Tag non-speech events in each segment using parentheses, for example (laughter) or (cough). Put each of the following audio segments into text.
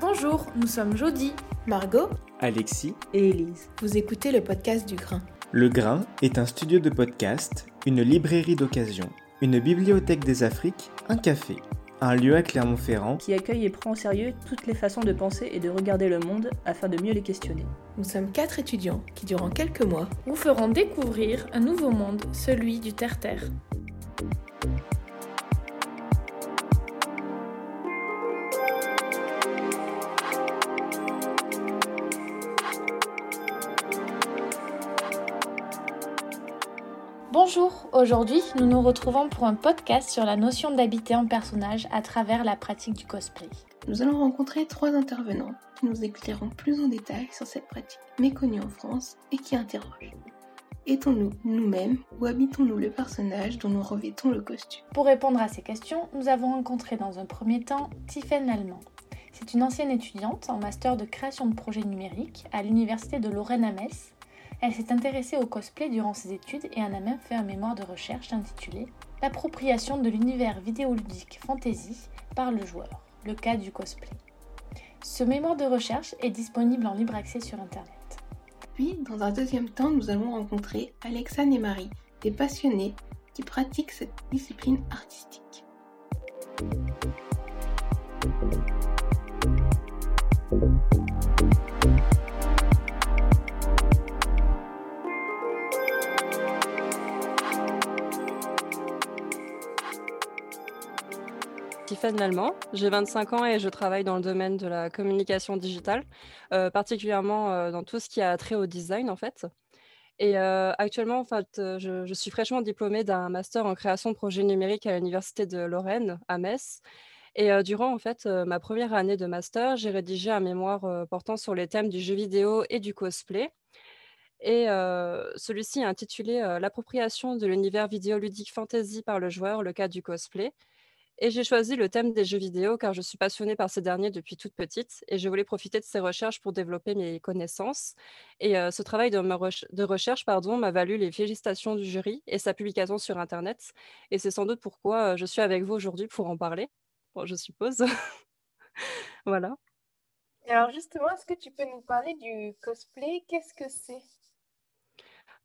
Bonjour, nous sommes Jody, Margot Alexis et Élise. Vous écoutez le podcast du Grain. Le Grain est un studio de podcast, une librairie d'occasion, une bibliothèque des Afriques, un café, un lieu à Clermont-Ferrand qui accueille et prend au sérieux toutes les façons de penser et de regarder le monde afin de mieux les questionner. Nous sommes quatre étudiants qui, durant quelques mois, vous feront découvrir un nouveau monde, celui du terre-terre. Aujourd'hui nous nous retrouvons pour un podcast sur la notion d'habiter en personnage à travers la pratique du cosplay. Nous allons rencontrer trois intervenants qui nous éclaireront plus en détail sur cette pratique méconnue en France et qui interroge. Étons-nous nous-mêmes ou habitons-nous le personnage dont nous revêtons le costume? Pour répondre à ces questions, nous avons rencontré dans un premier temps Tiffaine Allemand. C'est une ancienne étudiante en master de création de projets numériques à l'université de Lorraine à Metz elle s'est intéressée au cosplay durant ses études et en a même fait un mémoire de recherche intitulé L'appropriation de l'univers vidéoludique fantasy par le joueur, le cas du cosplay. Ce mémoire de recherche est disponible en libre accès sur Internet. Puis, dans un deuxième temps, nous allons rencontrer Alexa et Marie, des passionnés qui pratiquent cette discipline artistique. Stéphane j'ai 25 ans et je travaille dans le domaine de la communication digitale, euh, particulièrement euh, dans tout ce qui a trait au design en fait. Et euh, actuellement, en fait, je, je, suis fraîchement diplômée d'un master en création de projets numériques à l'université de Lorraine à Metz. Et durant en fait ma première année de master, j'ai rédigé un mémoire portant sur les thèmes du jeu vidéo et du cosplay. Et celui-ci est intitulé L'appropriation de l'univers vidéoludique fantasy par le joueur, le cas du cosplay. Et j'ai choisi le thème des jeux vidéo car je suis passionnée par ces derniers depuis toute petite et je voulais profiter de ces recherches pour développer mes connaissances. Et euh, ce travail de, de recherche m'a valu les félicitations du jury et sa publication sur Internet. Et c'est sans doute pourquoi euh, je suis avec vous aujourd'hui pour en parler, bon, je suppose. (laughs) voilà. Alors justement, est-ce que tu peux nous parler du cosplay? Qu'est-ce que c'est?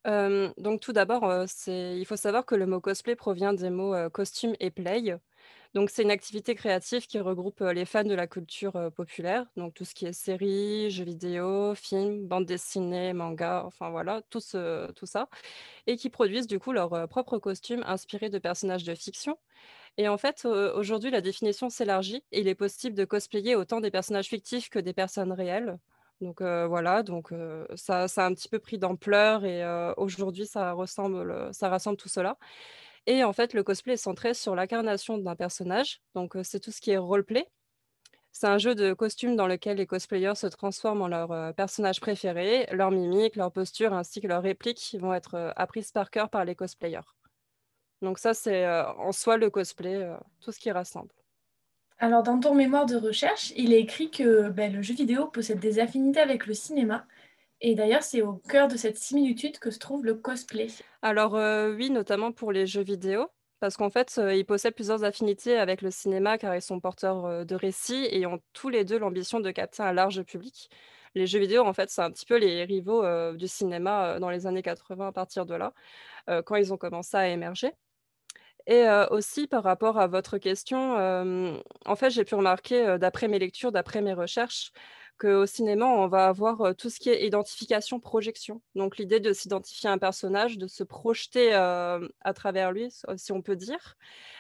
Euh, donc tout d'abord, il faut savoir que le mot cosplay provient des mots costume et play. Donc, c'est une activité créative qui regroupe les fans de la culture populaire, donc tout ce qui est séries, jeux vidéo, films, bandes dessinées, mangas, enfin voilà, tout, tout ça, et qui produisent du coup leurs propres costumes inspirés de personnages de fiction. Et en fait, aujourd'hui, la définition s'élargit et il est possible de cosplayer autant des personnages fictifs que des personnes réelles. Donc voilà, donc ça, ça a un petit peu pris d'ampleur et aujourd'hui, ça ressemble, ça rassemble tout cela. Et en fait, le cosplay est centré sur l'incarnation d'un personnage. Donc, c'est tout ce qui est roleplay. C'est un jeu de costumes dans lequel les cosplayers se transforment en leur personnage préféré. Leur mimique, leur posture ainsi que leurs répliques vont être apprises par cœur par les cosplayers. Donc ça, c'est en soi le cosplay, tout ce qui rassemble. Alors, dans ton mémoire de recherche, il est écrit que ben, le jeu vidéo possède des affinités avec le cinéma et d'ailleurs, c'est au cœur de cette similitude que se trouve le cosplay. Alors euh, oui, notamment pour les jeux vidéo, parce qu'en fait, euh, ils possèdent plusieurs affinités avec le cinéma car ils sont porteurs euh, de récits et ont tous les deux l'ambition de capter un large public. Les jeux vidéo, en fait, c'est un petit peu les rivaux du cinéma dans les années 80 à partir de là, quand ils ont commencé à émerger. Et aussi par rapport à votre question, en fait, j'ai pu remarquer, d'après mes lectures, d'après mes recherches, qu'au cinéma, on va avoir tout ce qui est identification, projection. Donc l'idée de s'identifier à un personnage, de se projeter à travers lui, si on peut dire.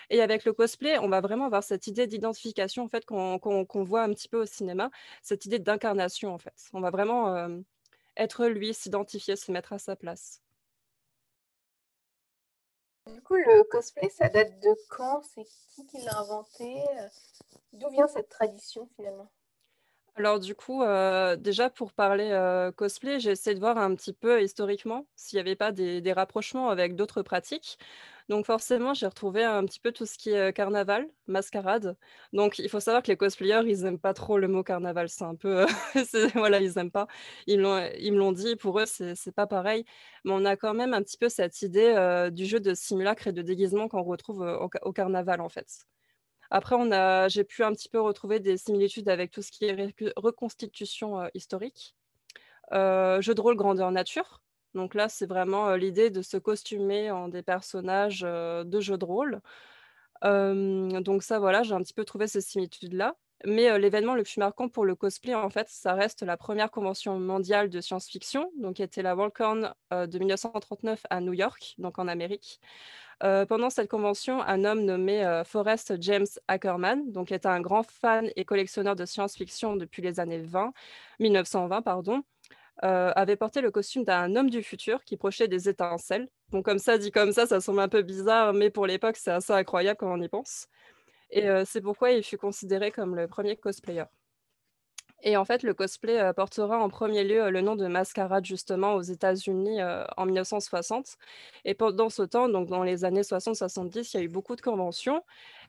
Et avec le cosplay, on va vraiment avoir cette idée d'identification en fait qu'on voit un petit peu au cinéma, cette idée d'incarnation en fait. On va vraiment être lui, s'identifier, se mettre à sa place. Du coup, le cosplay, ça date de quand? C'est qui qui l'a inventé? D'où vient cette tradition finalement? Alors du coup, heu, déjà pour parler, heu, cosplay, j'ai essayé de voir un petit peu historiquement s'il y avait pas des rapprochements avec d'autres pratiques. Donc forcément, j'ai retrouvé un petit peu tout ce qui est, carnaval, mascarade. Donc il faut savoir que les cosplayers, ils aiment pas trop le mot carnaval. C'est un peu, (laughs) voilà, ils aiment pas. Ils me l'ont dit, pour eux, c'est pas pareil. Mais on a quand même un petit peu cette idée, heu, du jeu de simulacre et de déguisement qu'on retrouve, au carnaval, en fait. Après, on a j'ai pu un petit peu retrouver des similitudes avec tout ce qui est reconstitution, historique. Jeu de rôle grandeur nature. Donc là, c'est vraiment, l'idée de se costumer en des personnages, de jeux de rôle. Donc ça, voilà, j'ai un petit peu trouvé ces similitudes-là. Mais, l'événement le plus marquant pour le cosplay, en fait, ça reste la première convention mondiale de science-fiction, donc qui était la Worldcon, de 1939 à New York, donc en Amérique. Heu, pendant cette convention, un homme nommé, heu, Forrest James Ackerman, donc était un grand fan et collectionneur de science-fiction depuis les années 20 1920 pardon, heu, avait porté le costume d'un homme du futur qui projetait des étincelles. Bon comme ça, dit comme ça, ça semble un peu bizarre, mais pour l'époque, c'est assez incroyable quand on y pense et c'est pourquoi il fut considéré comme le premier cosplayer. Et en fait, le cosplay, heu, portera en premier lieu, heu, le nom de mascarade justement aux États-Unis, heu, en 1960 et pendant ce temps, donc dans les années 60-70, il y a eu beaucoup de conventions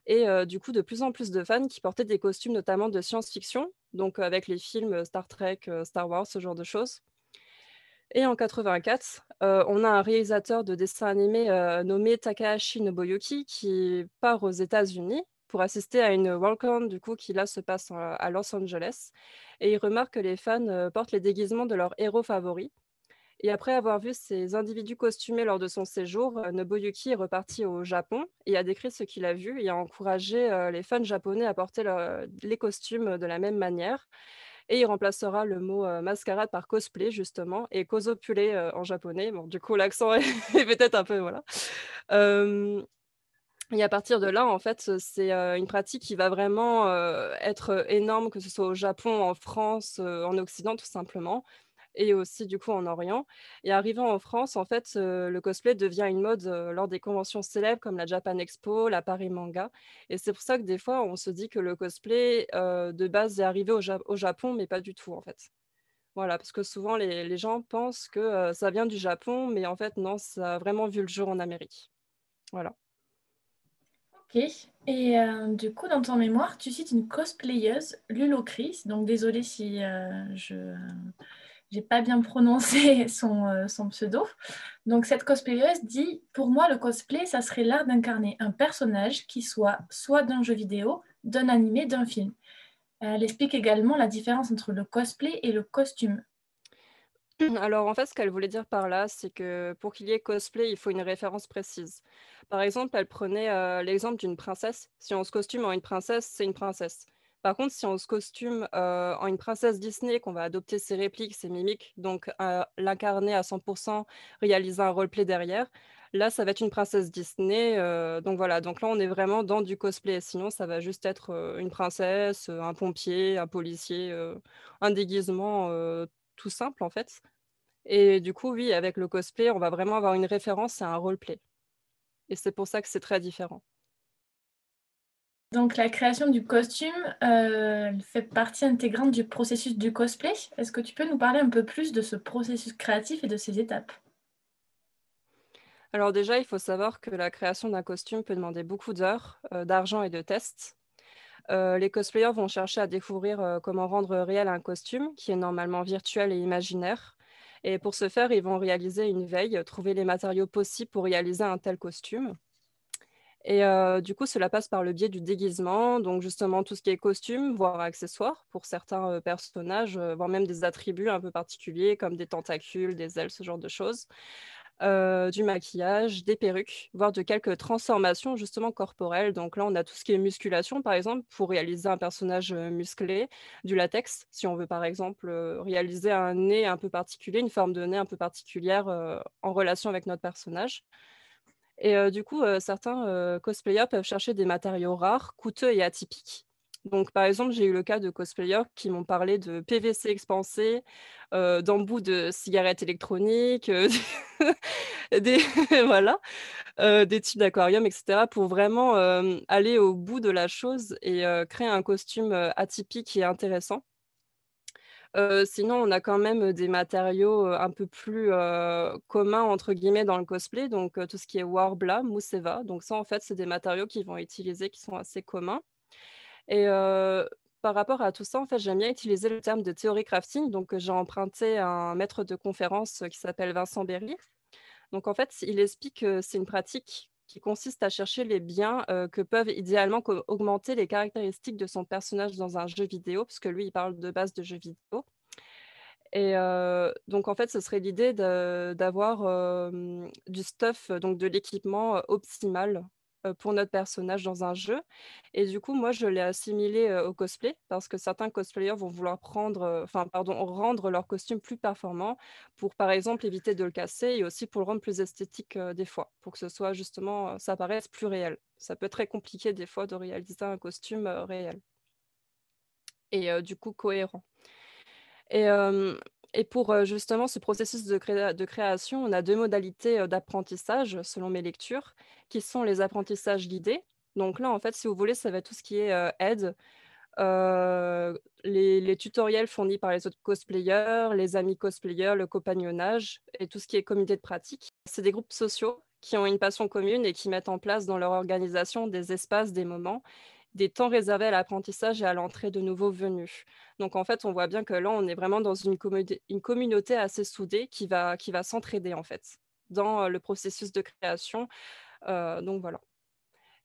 et du coup, de plus en plus de fans qui portaient des costumes notamment de science-fiction, donc avec les films, Star Trek, Star Wars, ce genre de choses. Et en 84, heu, on a un réalisateur de dessins animés, nommé Takahashi Nobuyuki qui part aux États-Unis pour assister à une Worldcon du coup qui là se passe, à Los Angeles et il remarque que les fans, heu, portent les déguisements de leurs héros favoris et après avoir vu ces individus costumés lors de son séjour, heu, Nobuyuki est reparti au Japon et a décrit ce qu'il a vu et a encouragé, heu, les fans japonais à porter le les costumes, de la même manière et il remplacera le mot, mascarade par cosplay justement et heu, en japonais. Bon du coup l'accent (laughs) est peut-être un peu voilà. Et à partir de là, en fait, c'est, heu, une pratique qui va vraiment, heu, être énorme, que ce soit au Japon, en France, heu, en Occident tout simplement et aussi du coup en Orient et arrivant en France, en fait, le cosplay devient une mode, lors des conventions célèbres comme la Japan Expo, la Paris Manga et c'est pour ça que des fois on se dit que le cosplay, de base est arrivé au Ja au Japon, mais pas du tout en fait. Voilà, parce que souvent les gens pensent que, ça vient du Japon, mais en fait non, ça a vraiment vu le jour en Amérique. Voilà. OK et heu, du coup, dans ton mémoire, tu cites une cosplayeuse, Lulocris, donc désolée si, heu, je j'ai pas bien prononcé (laughs) son, heu, son pseudo. Donc cette cosplayeuse dit: «Pour moi, le cosplay, ça serait l'art d'incarner un personnage qui soit soit d'un jeu vidéo, d'un animé, d'un film». Elle explique également la différence entre le cosplay et le costume. (clears throat) Alors en fait, ce qu'elle voulait dire par là, c'est que pour qu'il y ait cosplay, il faut une référence précise. Par exemple, elle prenait, l'exemple d'une princesse. Si on se costume en une princesse, c'est une princesse. Par contre, si on se costume, en une princesse Disney, qu'on va adopter ses répliques, ses mimiques, donc l'incarner à 100% réaliser un roleplay derrière, là, ça va être une princesse Disney, donc voilà, donc là, on est vraiment dans du cosplay. Sinon, ça va juste être, une princesse, un pompier, un policier, un déguisement, tout simple, en fait. Et du coup, oui, avec le cosplay, on va vraiment avoir une référence à un roleplay et c'est pour ça que c'est très différent. Donc la création du costume, elle fait partie intégrante du processus du cosplay. Est-ce que tu peux nous parler un peu plus de ce processus créatif et de ses étapes? Alors déjà, il faut savoir que la création d'un costume peut demander beaucoup d'heures, heu, d'argent et de tests. Heu, les cosplayers vont chercher à découvrir, heu, comment rendre réel un costume qui est normalement virtuel et imaginaire et pour ce faire, ils vont réaliser une veille, trouver les matériaux possibles pour réaliser un tel costume. Et heu, du coup, cela passe par le biais du déguisement, donc justement tout ce qui est costume, voire accessoires pour certains, personnages, voire même des attributs un peu particuliers comme des tentacules, des ailes, ce genre de choses. Heu, du maquillage, des perruques, voire de quelques transformations justement corporelles. Donc là, on a tout ce qui est musculation, par exemple, pour réaliser un personnage, heu, musclé, du latex, si on veut par exemple, heu, réaliser un nez un peu particulier, une forme de nez un peu particulière, en relation avec notre personnage. Et du coup, certains, cosplayers peuvent chercher des matériaux rares, coûteux et atypiques. Donc par exemple, j'ai eu le cas de cosplayers qui m'ont parlé de PVC expansé, heu, d'embouts de cigarettes électroniques, (laughs) des (laughs) voilà, des tubes d'aquarium et cetera pour vraiment, aller au bout de la chose et créer un costume, atypique et intéressant. sinon, on a quand même des matériaux un peu plus communs, entre guillemets, dans le cosplay. Donc, tout ce qui est Warbla, Mousseva. Donc, ça, en fait, c'est des matériaux qui vont utiliser, qui sont assez communs. Et par rapport à tout ça, en fait, j'aime bien utiliser le terme de théorie crafting. Donc, j'ai emprunté un maître de conférence qui s'appelle Vincent Berry. Donc, en fait, il explique que c'est une pratique qui consiste à chercher les biens que peuvent idéalement augmenter les caractéristiques de son personnage dans un jeu vidéo, parce que lui, il parle de base de jeux vidéo. Et donc, en fait, ce serait l'idée d'avoir du stuff, donc de l'équipement optimal pour notre personnage dans un jeu. Et du coup, moi, je l'ai assimilé au cosplay parce que certains cosplayers vont vouloir prendre, enfin, pardon, rendre leur costume plus performant pour, par exemple, éviter de le casser et aussi pour le rendre plus esthétique des fois, pour que ce soit justement, ça paraisse plus réel. Ça peut être très compliqué des fois de réaliser un costume réel et du coup cohérent. Et pour justement ce processus de, création, on a deux modalités d'apprentissage selon mes lectures, qui sont les apprentissages guidés. Donc là, en fait, si vous voulez, ça va être tout ce qui est aide, les, tutoriels fournis par les autres cosplayers, les amis cosplayers, le compagnonnage et tout ce qui est comité de pratique. C'est des groupes sociaux qui ont une passion commune et qui mettent en place dans leur organisation des espaces, des moments des temps réservés à l'apprentissage et à l'entrée de nouveaux venus. Donc en fait, on voit bien que là, on est vraiment dans une, communauté assez soudée qui va, qui va s'entraider en fait dans euh, le processus de création. Euh, donc voilà.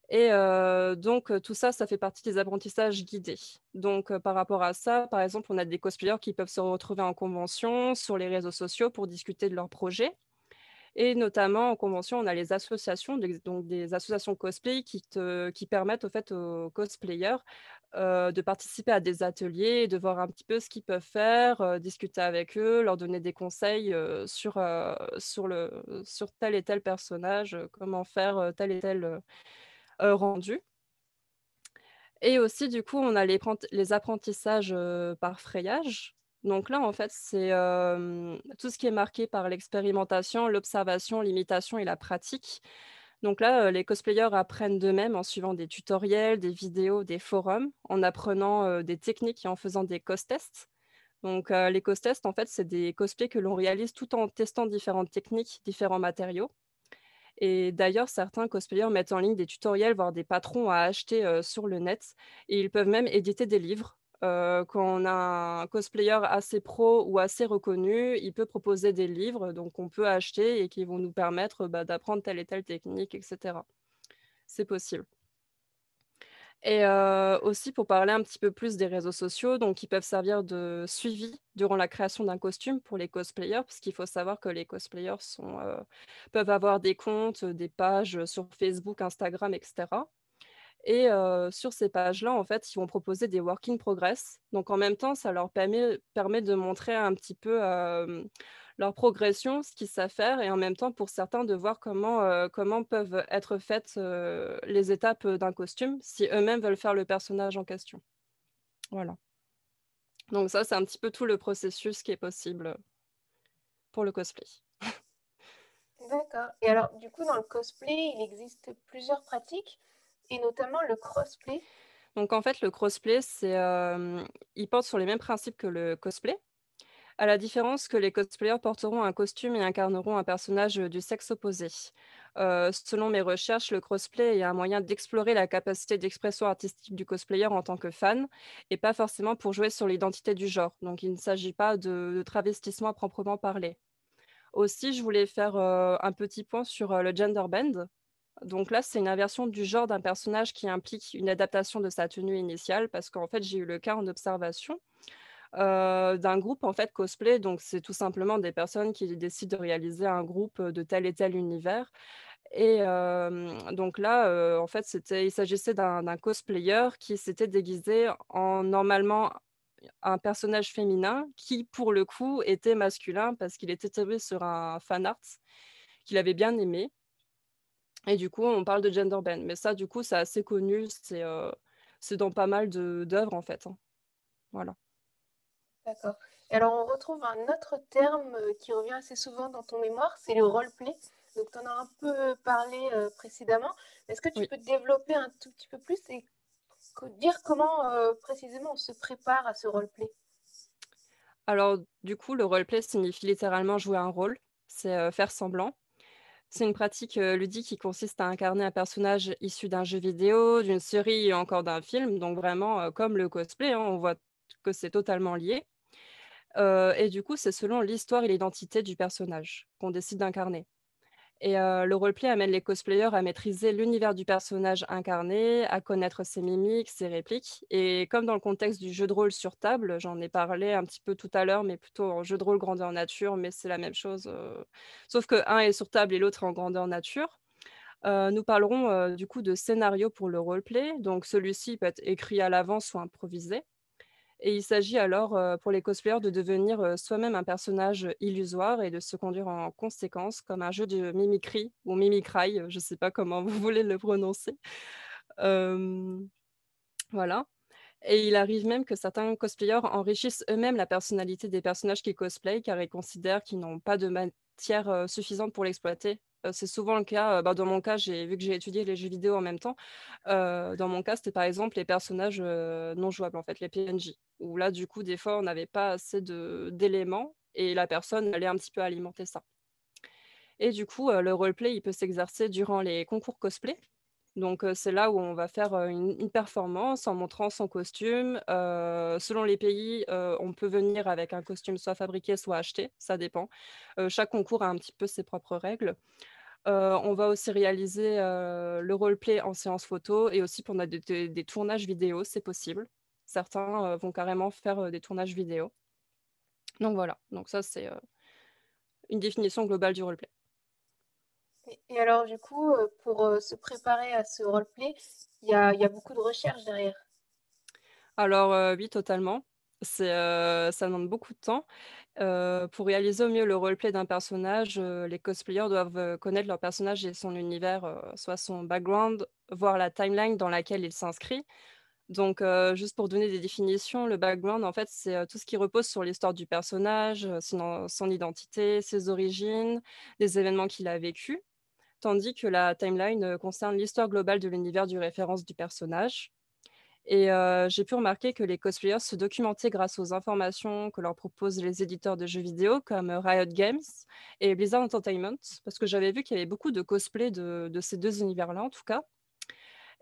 Et euh, donc tout ça, ça fait partie des apprentissages guidés. Donc par rapport à ça, par exemple, on a des cosplayers qui peuvent se retrouver en convention sur les réseaux sociaux pour discuter de leurs projets. Et notamment en convention, on a les associations, donc des associations cosplay qui, te, qui permettent au fait aux cosplayers euh, de participer à des ateliers, de voir un petit peu ce qu'ils peuvent faire, euh, discuter avec eux, leur donner des conseils euh, sur, sur, le, sur tel et tel personnage, comment faire tel et tel rendu. Et aussi, du coup, on a les, les apprentissages par frayage. Donc là, en fait, c'est tout ce qui est marqué par l'expérimentation, l'observation, l'imitation et la pratique. Donc là, les cosplayers apprennent d'eux-mêmes en suivant des tutoriels, des vidéos, des forums, en apprenant des techniques et en faisant des cos-tests. Donc les cos-tests, en fait, c'est des cosplays que l'on réalise tout en testant différentes techniques, différents matériaux. Et d'ailleurs, certains cosplayers mettent en ligne des tutoriels, voire des patrons à acheter sur le net. Et ils peuvent même éditer des livres quand on a un cosplayer assez pro ou assez reconnu, il peut proposer des livres, donc on peut acheter et qui vont nous permettre bah, d'apprendre telle et telle technique, etc. C'est possible. Et aussi pour parler un petit peu plus des réseaux sociaux, donc ils peuvent servir de suivi durant la création d'un costume pour les cosplayers, parce qu'il faut savoir que les cosplayers sont, peuvent avoir des comptes, des pages sur Facebook, Instagram, etc. Et sur ces pages-là, en fait, ils vont proposer des work in progress. Donc en même temps, ça leur permet, de montrer un petit peu leur progression, ce qu'ils savent faire, et en même temps, pour certains, de voir comment peuvent être faites les étapes d'un costume si eux-mêmes veulent faire le personnage en question. Voilà. Donc ça, c'est un petit peu tout le processus qui est possible pour le cosplay. D'accord. Et alors, du coup, dans le cosplay, il existe plusieurs pratiques et notamment le crossplay. Donc en fait, le crossplay, euh, il porte sur les mêmes principes que le cosplay, à la différence que les cosplayers porteront un costume et incarneront un personnage du sexe opposé. Euh, selon mes recherches, le crossplay est un moyen d'explorer la capacité d'expression artistique du cosplayer en tant que fan, et pas forcément pour jouer sur l'identité du genre. Donc il ne s'agit pas de, travestissement à proprement parler. Aussi, je voulais faire euh, un petit point sur le gender bend. Donc là, c'est une inversion du genre d'un personnage qui implique une adaptation de sa tenue initiale, parce qu'en fait, j'ai eu le cas en observation euh, d'un groupe en fait cosplay. Donc c'est tout simplement des personnes qui décident de réaliser un groupe de tel et tel univers. Et donc là, euh, en fait, il s'agissait d'un cosplayer qui s'était déguisé en normalement un personnage féminin qui, pour le coup, était masculin parce qu'il était tombé sur un fan art qu'il avait bien aimé. Et du coup, on parle de gender bend. Mais ça, du coup, c'est assez connu. C'est euh, dans pas mal d'œuvres, en fait. Hein. Voilà. D'accord. Et alors, on retrouve un autre terme euh, qui revient assez souvent dans ton mémoire, c'est le roleplay. Donc, tu en as un peu parlé euh, précédemment. Est-ce que tu peux développer un tout petit peu plus et dire comment précisément on se prépare à ce roleplay? Alors, du coup, le roleplay signifie littéralement jouer un rôle, c'est euh, faire semblant. C'est une pratique ludique qui consiste à incarner un personnage issu d'un jeu vidéo, d'une série et encore d'un film, donc vraiment comme le cosplay, hein, on voit que c'est totalement lié. et du coup, c'est selon l'histoire et l'identité du personnage qu'on décide d'incarner. Et le roleplay amène les cosplayers à maîtriser l'univers du personnage incarné, à connaître ses mimiques, ses répliques. Et comme dans le contexte du jeu de rôle sur table, j'en ai parlé un petit peu tout à l'heure, mais plutôt en jeu de rôle grandeur nature, mais c'est la même chose, sauf que un est sur table et l'autre est en grandeur nature. nous parlerons du coup de scénario pour le roleplay. Donc celui-ci peut être écrit à l'avance ou improvisé. Et il s'agit alors pour les cosplayers de devenir soi-même un personnage illusoire et de se conduire en conséquence, comme un jeu de mimicry ou mimicry, je ne sais pas comment vous voulez le prononcer. voilà. Et il arrive même que certains cosplayers enrichissent eux-mêmes la personnalité des personnages qu'ils cosplayent car ils considèrent qu'ils n'ont pas de matière suffisante pour l'exploiter c'est souvent le cas, bah, dans mon cas, vu que j'ai étudié les jeux vidéo en même temps, dans mon cas, c'était par exemple les personnages, non jouables, en fait, les PNJ, où là, du coup, des fois, on n'avait pas assez d'éléments et la personne allait un petit peu alimenter ça. Et du coup, le roleplay, il peut s'exercer durant les concours cosplay. Donc, c'est là où on va faire, une performance en montrant son costume. selon les pays, on peut venir avec un costume soit fabriqué, soit acheté, ça dépend. chaque concours a un petit peu ses propres règles. on va aussi réaliser, le roleplay en séance photo et aussi pour des tournages vidéo, c'est possible. Certains, vont carrément faire, des tournages vidéo. Donc voilà, donc ça c'est, une définition globale du roleplay. Et, alors, du coup, euh, pour euh, se préparer à ce roleplay, il y a, beaucoup de recherche derrière. Alors euh, oui, totalement. Ça demande beaucoup de temps. pour réaliser au mieux le roleplay d'un personnage, les cosplayers doivent connaître leur personnage et son univers, soit son background, voir la timeline dans laquelle il s'inscrit. Donc, juste pour donner des définitions, le background, en fait, c'est tout ce qui repose sur l'histoire du personnage, son, son identité, ses origines, les événements qu'il a vécus tandis que la timeline euh, concerne l'histoire globale de l'univers du référence du personnage. Et euh, j'ai pu remarquer que les cosplayers se documentaient grâce aux informations que leur proposent les éditeurs de jeux vidéo comme euh, Riot Games et Blizzard Entertainment, parce que j'avais vu qu'il y avait beaucoup de cosplay de, ces deux univers-là en tout cas.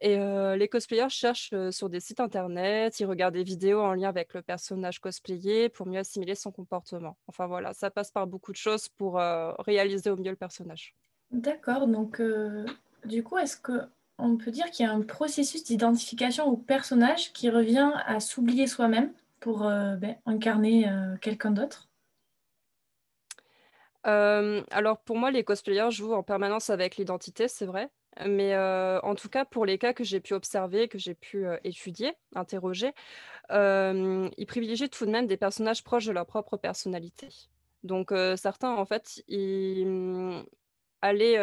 Et les cosplayers cherchent sur des sites internet, ils regardent des vidéos en lien avec le personnage cosplayé pour mieux assimiler son comportement. Enfin voilà, ça passe par beaucoup de choses pour réaliser au mieux le personnage. D'accord, donc euh, du coup, est-ce qu'on peut dire qu'il y a un processus d'identification au personnage qui revient à s'oublier soi-même pour euh, ben, incarner euh, quelqu'un d'autre? Alors pour moi, les cosplayers jouent en permanence avec l'identité, c'est vrai. Mais en tout cas, pour les cas que j'ai pu observer, que j'ai pu étudier, interroger, ils privilégient tout de même des personnages proches de leur propre personnalité. Donc certains, en fait, ils, aller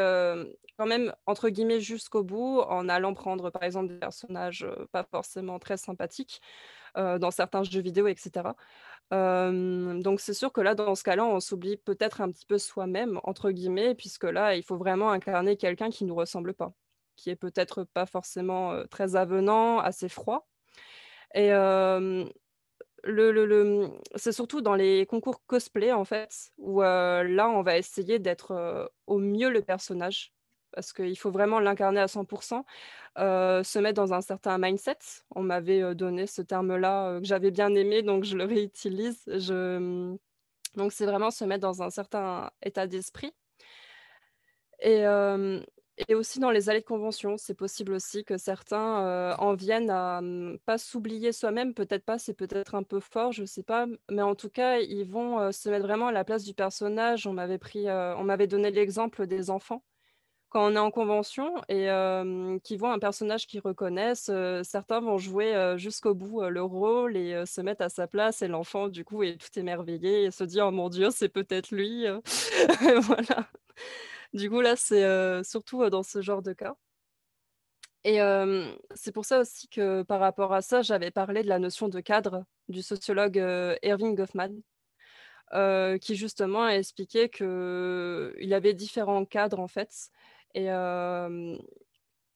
quand même, entre guillemets, jusqu'au bout en allant prendre, par exemple, des personnages pas forcément très sympathiques dans certains jeux vidéo, etc. donc c'est sûr que là, dans ce cas-là, on s'oublie peut-être un petit peu soi-même, entre guillemets, puisque là, il faut vraiment incarner quelqu'un qui ne nous ressemble pas, qui est peut-être pas forcément très avenant, assez froid. Et le, c'est surtout dans les concours cosplay, en fait, où là, on va essayer d'être au mieux le personnage, parce qu'il faut vraiment l'incarner à 100%, se mettre dans un certain mindset. On m'avait donné ce terme-là que j'avais bien aimé, donc je le réutilise. Mmh, donc, c'est vraiment se mettre dans un certain état d'esprit. Et, et aussi dans les allées de convention, c'est possible aussi que certains en viennent à mmh, pas s'oublier soi-même, peut-être pas, c'est peut-être un peu fort, je sais pas, mais en tout cas, ils vont se mettre vraiment à la place du personnage. On m'avait on m'avait donné l'exemple des enfants. Quand on est en convention et qui voient un personnage qu'ils reconnaissent, certains vont jouer jusqu'au bout le rôle et se mettre à sa place et l'enfant, du coup, est tout émerveillé et se dit «Oh mon Dieu, c'est peut-être lui!» (laughs) voilà. Du coup, là, c'est surtout dans ce genre de cas. Et c'est pour ça aussi que par rapport à ça, j'avais parlé de la notion de cadre du sociologue Erving Goffman, qui justement a expliqué qu'il avait différents cadres en fait. Et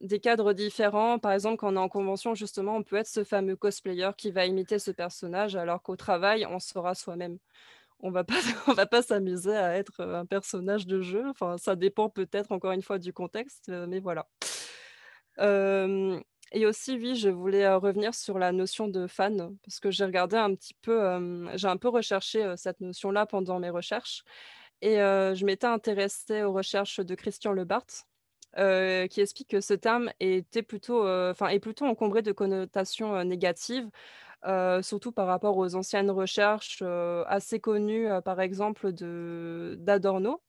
des cadres différents. Par exemple, quand on est en convention, justement, on peut être ce fameux cosplayer qui va imiter ce personnage, alors qu'au travail, on sera soi-même. On va pas, (laughs) on va pas s'amuser à être un personnage de jeu. Enfin, ça dépend peut-être encore une fois du contexte, mais voilà. et aussi, oui, je voulais revenir sur la notion de fan, parce que j'ai regardé un petit peu, j'ai un peu recherché cette notion-là pendant mes recherches. Et je m'étais intéressée aux recherches de Christian Lebart, qui explique que ce terme était plutôt, est plutôt encombré de connotations négatives, surtout par rapport aux anciennes recherches assez connues, par exemple d'Adorno,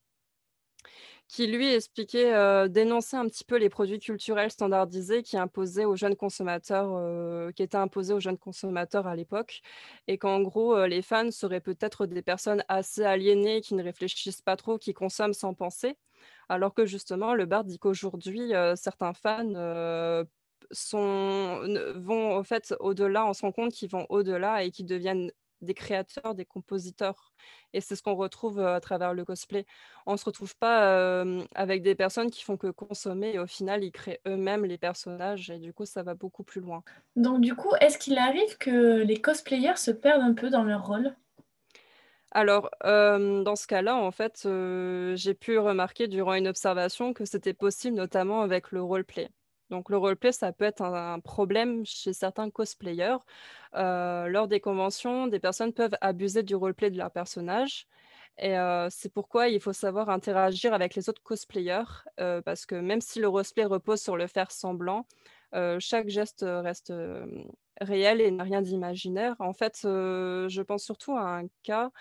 qui lui expliquait, dénonçait un petit peu les produits culturels standardisés qui imposaient aux jeunes consommateurs, qui étaient imposés aux jeunes consommateurs à l'époque, et qu'en gros, les fans seraient peut-être des personnes assez aliénées, qui ne réfléchissent pas trop, qui consomment sans penser, alors que justement, le bar dit qu'aujourd'hui, certains fans sont, vont au fait au-delà, on se rend compte qu'ils vont au-delà et qu'ils deviennent des créateurs, des compositeurs. Et c'est ce qu'on retrouve à travers le cosplay. On ne se retrouve pas avec des personnes qui font que consommer et au final, ils créent eux-mêmes les personnages et du coup, ça va beaucoup plus loin. Donc du coup, est-ce qu'il arrive que les cosplayers se perdent un peu dans leur rôle? Alors, dans ce cas-là, en fait, j'ai pu remarquer durant une observation que c'était possible, notamment avec le roleplay. Donc le roleplay, ça peut être un, problème chez certains cosplayers. Euh, lors des conventions, des personnes peuvent abuser du roleplay de leur personnage. Et euh, c'est pourquoi il faut savoir interagir avec les autres cosplayers, euh, parce que même si le roleplay repose sur le faire semblant, chaque geste reste réel et n'a rien d'imaginaire. En fait, je pense surtout à un cas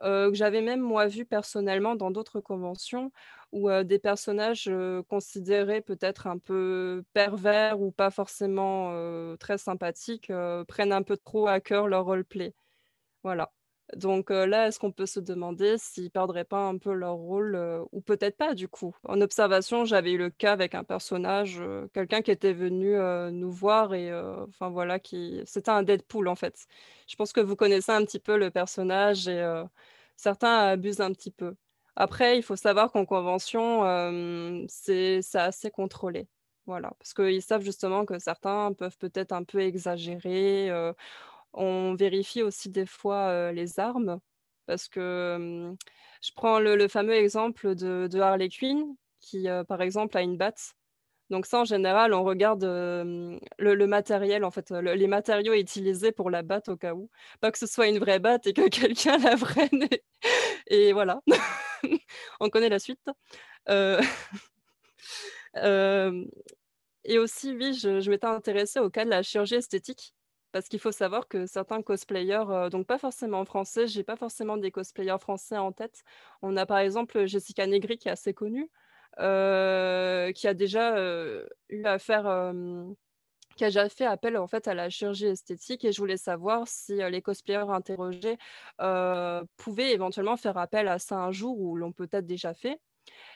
que j'avais même moi vu personnellement dans d'autres conventions où des personnages considérés peut-être un peu pervers ou pas forcément très sympathiques prennent un peu trop à cœur leur roleplay. Voilà. Donc là, est-ce qu'on peut se demander s'ils perdraient pas un peu leur rôle ou peut-être pas du coup? En observation, j'avais eu le cas avec un personnage, quelqu'un qui était venu nous voir et enfin voilà, qui c'était un Deadpool en fait. Je pense que vous connaissez un petit peu le personnage et certains abusent un petit peu. Après, il faut savoir qu'en convention, c'est assez contrôlé. Voilà, parce qu'ils savent justement que certains peuvent peut-être un peu exagérer. On vérifie aussi des fois les armes, parce que je prends le, fameux exemple de, Harley Quinn, qui par exemple a une batte. Donc ça, en général, on regarde le, matériel, en fait, les matériaux utilisés pour la batte au cas où. Pas que ce soit une vraie batte et que (laughs) quelqu'un la prenne. et voilà. (laughs) on connaît la suite. (laughs) Et aussi, oui, je, m'étais intéressée au cas de la chirurgie esthétique. Parce qu'il faut savoir que certains cosplayers, donc pas forcément en français, j'ai pas forcément des cosplayers français en tête. On a par exemple Jessica Negri qui est assez connue, qui a déjà eu à faire qui a déjà fait appel en fait à la chirurgie esthétique et je voulais savoir si les cosplayers interrogés pouvaient éventuellement faire appel à ça un jour ou l'ont peut-être déjà fait.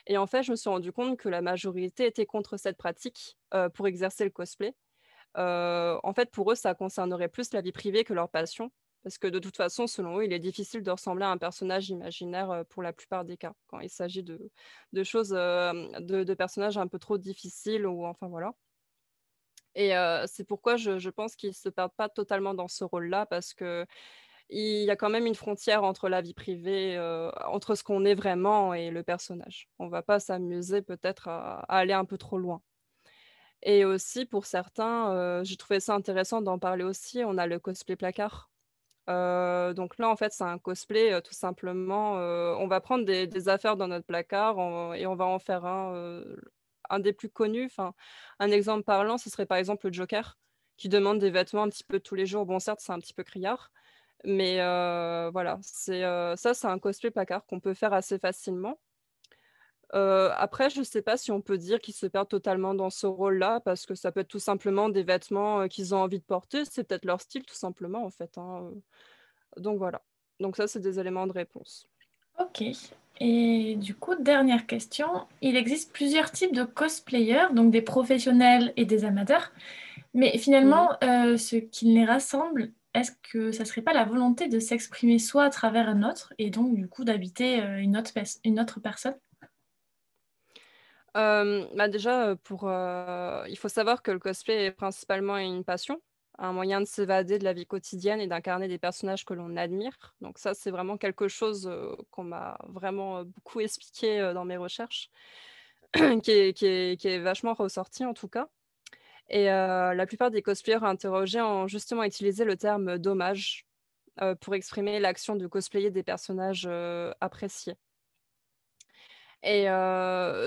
Et en fait, je me suis rendu compte que la majorité était contre cette pratique pour exercer le cosplay. En fait, pour eux, ça concernerait plus la vie privée que leur passion. Parce que de toute façon, selon eux, il est difficile de ressembler à un personnage imaginaire pour la plupart des cas, quand il s'agit de, choses, de, de, personnages un peu trop difficiles ou enfin voilà. Et c'est pourquoi je, pense qu'ils ne se perdent pas totalement dans ce rôle-là, parce qu'il y a quand même une frontière entre la vie privée, entre ce qu'on est vraiment et le personnage. On ne va pas s'amuser peut-être à, aller un peu trop loin. Et aussi, pour certains, j'ai trouvé ça intéressant d'en parler aussi, on a le cosplay placard. donc là, en fait, c'est un cosplay, tout simplement. on va prendre des, affaires dans notre placard et on va en faire un un des plus connus, enfin, un exemple parlant, ce serait par exemple le Joker, qui demande des vêtements un petit peu tous les jours. Bon, certes, c'est un petit peu criard, mais voilà, c'est ça, c'est un cosplay placard qu'on peut faire assez facilement. Euh, après, je ne sais pas si on peut dire qu'ils se perdent totalement dans ce rôle-là, parce que ça peut être tout simplement des vêtements qu'ils ont envie de porter. C'est peut-être leur style, tout simplement, en fait. Hein, Donc voilà. Donc ça, c'est des éléments de réponse. Ok. Et du coup, dernière question. Il existe plusieurs types de cosplayers, donc des professionnels et des amateurs. Mais finalement, euh, ce qui les rassemble, est-ce que ça ne serait pas la volonté de s'exprimer soi à travers un autre et donc du coup d'habiter euh, une, autre une autre personne? Bah déjà, pour, il faut savoir que le cosplay est principalement une passion, un moyen de s'évader de la vie quotidienne et d'incarner des personnages que l'on admire. Donc ça, c'est vraiment quelque chose qu'on m'a vraiment beaucoup expliqué dans mes recherches, (clears throat) qui est, qui, est, qui, est, vachement ressorti en tout cas. Et la plupart des cosplayers interrogés ont justement utilisé le terme dommage pour exprimer l'action de cosplayer des personnages appréciés. Et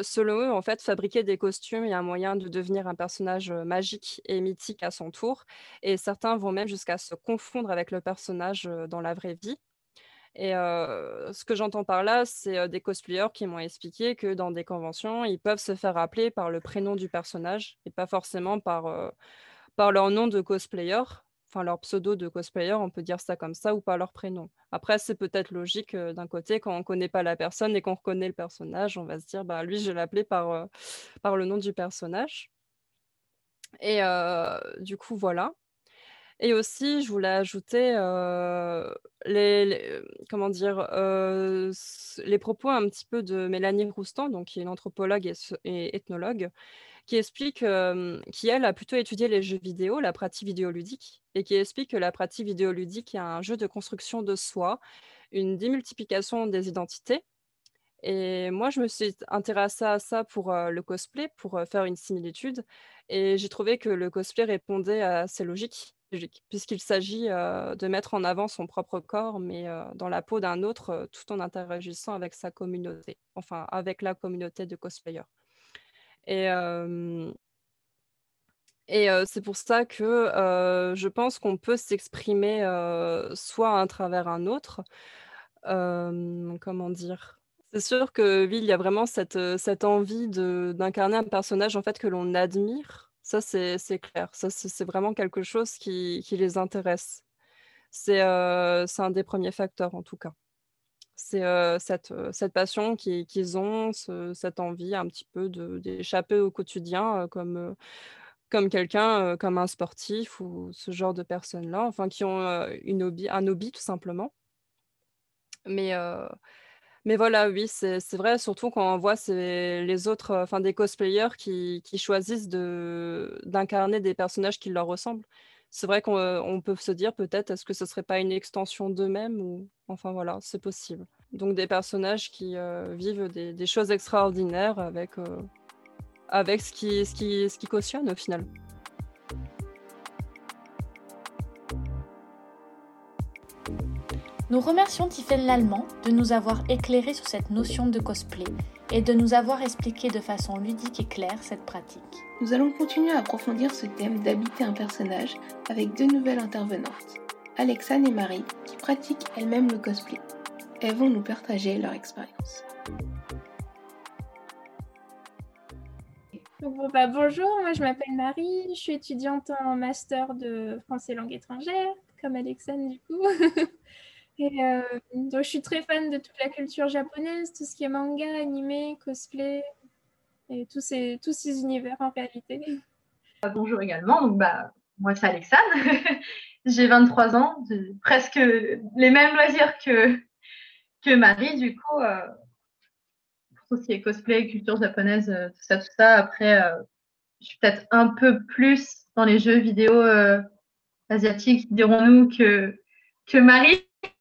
selon eux, en fait, fabriquer des costumes est un moyen de devenir un personnage magique et mythique à son tour. Et certains vont même jusqu'à se confondre avec le personnage dans la vraie vie. Et ce que j'entends par là, c'est des cosplayers qui m'ont expliqué que dans des conventions, ils peuvent se faire appeler par le prénom du personnage et pas forcément par, par leur nom de cosplayer leur pseudo de cosplayer, on peut dire ça comme ça, ou pas leur prénom. Après, c'est peut-être logique d'un côté, quand on ne connaît pas la personne et qu'on reconnaît le personnage, on va se dire, bah, lui, je l'appeler par, par le nom du personnage. Et du coup, voilà. Et aussi, je voulais ajouter les, comment dire, les propos un petit peu de Mélanie Roustan, donc, qui est une anthropologue et ethnologue, qui explique, qui elle a plutôt étudié les jeux vidéo, la pratique vidéoludique, et qui explique que la pratique vidéoludique est un jeu de construction de soi, une démultiplication des identités. Et moi, je me suis intéressée à ça pour le cosplay, pour faire une similitude, et j'ai trouvé que le cosplay répondait à ces logiques, puisqu'il s'agit de mettre en avant son propre corps, mais dans la peau d'un autre, tout en interagissant avec sa communauté, enfin avec la communauté de cosplayers. Et, et c'est pour ça que je pense qu'on peut s'exprimer soit à travers un autre. comment dire? C'est sûr que oui, il y a vraiment cette, cette envie d'incarner un personnage en fait que l'on admire. Ça, c'est clair. Ça, c'est vraiment quelque chose qui, qui les intéresse. C'est un des premiers facteurs en tout cas c'est cette, cette, passion qu'ils ont, cette envie un petit peu d'échapper au quotidien comme, comme quelqu'un, comme un sportif ou ce genre de personnes-là, enfin qui ont une hobby, un hobby tout simplement. Mais, mais voilà, oui, c'est vrai, surtout quand on voit les autres, enfin des cosplayers qui, qui choisissent d'incarner des personnages qui leur ressemblent c'est vrai qu'on peut se dire peut-être est-ce que ce serait pas une extension d'eux-mêmes ou enfin voilà, c'est possible. Donc des personnages qui vivent des, choses extraordinaires avec, avec ce, qui, ce, qui, ce qui cautionne au final. Nous remercions Tiffaine Lallemand de nous avoir éclairé sur cette notion de cosplay et de nous avoir expliqué de façon ludique et claire cette pratique. Nous allons continuer à approfondir ce thème d'habiter un personnage avec deux nouvelles intervenantes, Alexane et Marie, qui pratiquent elles-mêmes le cosplay. Elles vont nous partager leur expérience. Bah, bonjour, moi je m'appelle Marie, je suis étudiante en master de français langue étrangère, comme Alexane du coup. (laughs) Euh, donc, je suis très fan de toute la culture japonaise, tout ce qui est manga, animé, cosplay, et tous ces, tous ces univers en réalité. Ah, bonjour également, donc, bah, moi c'est Alexandre, (laughs) j'ai 23 ans, j'ai presque les mêmes loisirs que, que Marie, du coup, euh, pour tout ce qui est cosplay, culture japonaise, euh, tout ça, tout ça. Après, je suis peut-être un peu plus dans les jeux vidéo asiatiques, dirons-nous, que, que Marie. (laughs)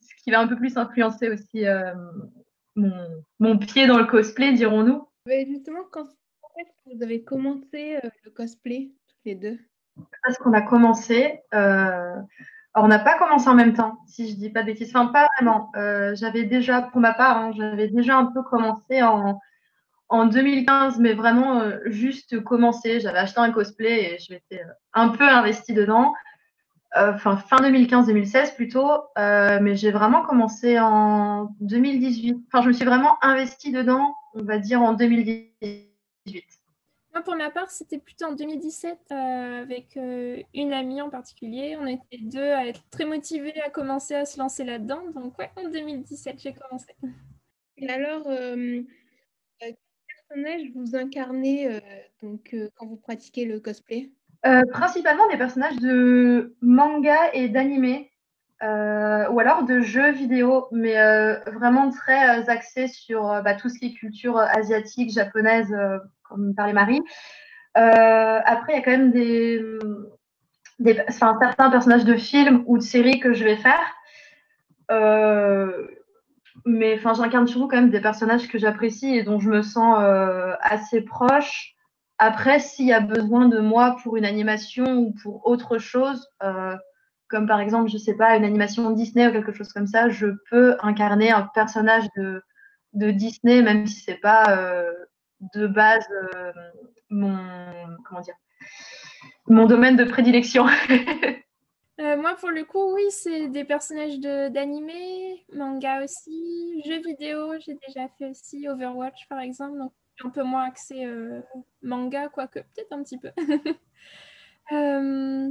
ce qui va un peu plus influencer aussi euh, mon, pied dans le cosplay, dirons-nous. justement, quand vous avez commencé euh, le cosplay, tous les deux Parce qu'on a commencé. Euh, alors, on n'a pas commencé en même temps, si je dis pas de bêtises. Enfin, pas vraiment. j'avais déjà, pour ma part, hein, j'avais déjà un peu commencé en, en 2015, mais vraiment juste commencé. J'avais acheté un cosplay et je m'étais un peu investie dedans. Euh, enfin fin 2015-2016 plutôt, euh, mais j'ai vraiment commencé en 2018. Enfin, je me suis vraiment investie dedans, on va dire en 2018. Moi, pour ma part, c'était plutôt en 2017 euh, avec une amie en particulier. On était deux à être très motivés à commencer à se lancer là-dedans. Donc, ouais, en 2017, j'ai commencé. Et alors, quel personnage vous incarnez donc, quand vous pratiquez le cosplay? Euh, principalement des personnages de manga et d'anime. ou alors de jeux vidéo, mais vraiment très axés sur bah, tout ce qui est culture asiatique, japonaise, comme parlait Marie. après, il y a quand même des, des certains personnages de films ou de séries que je vais faire. mais enfin, j'incarne surtout quand même des personnages que j'apprécie et dont je me sens assez proche. Après, s'il y a besoin de moi pour une animation ou pour autre chose, euh, comme par exemple, je sais pas, une animation Disney ou quelque chose comme ça, je peux incarner un personnage de, de Disney, même si c'est pas euh, de base euh, mon domaine de prédilection. (laughs) moi, pour le coup, oui, c'est des personnages d'animé, manga aussi, jeux vidéo, j'ai déjà fait aussi, Overwatch par exemple. Un peu moins axé euh, manga, quoique peut-être un petit peu. (laughs) Euh,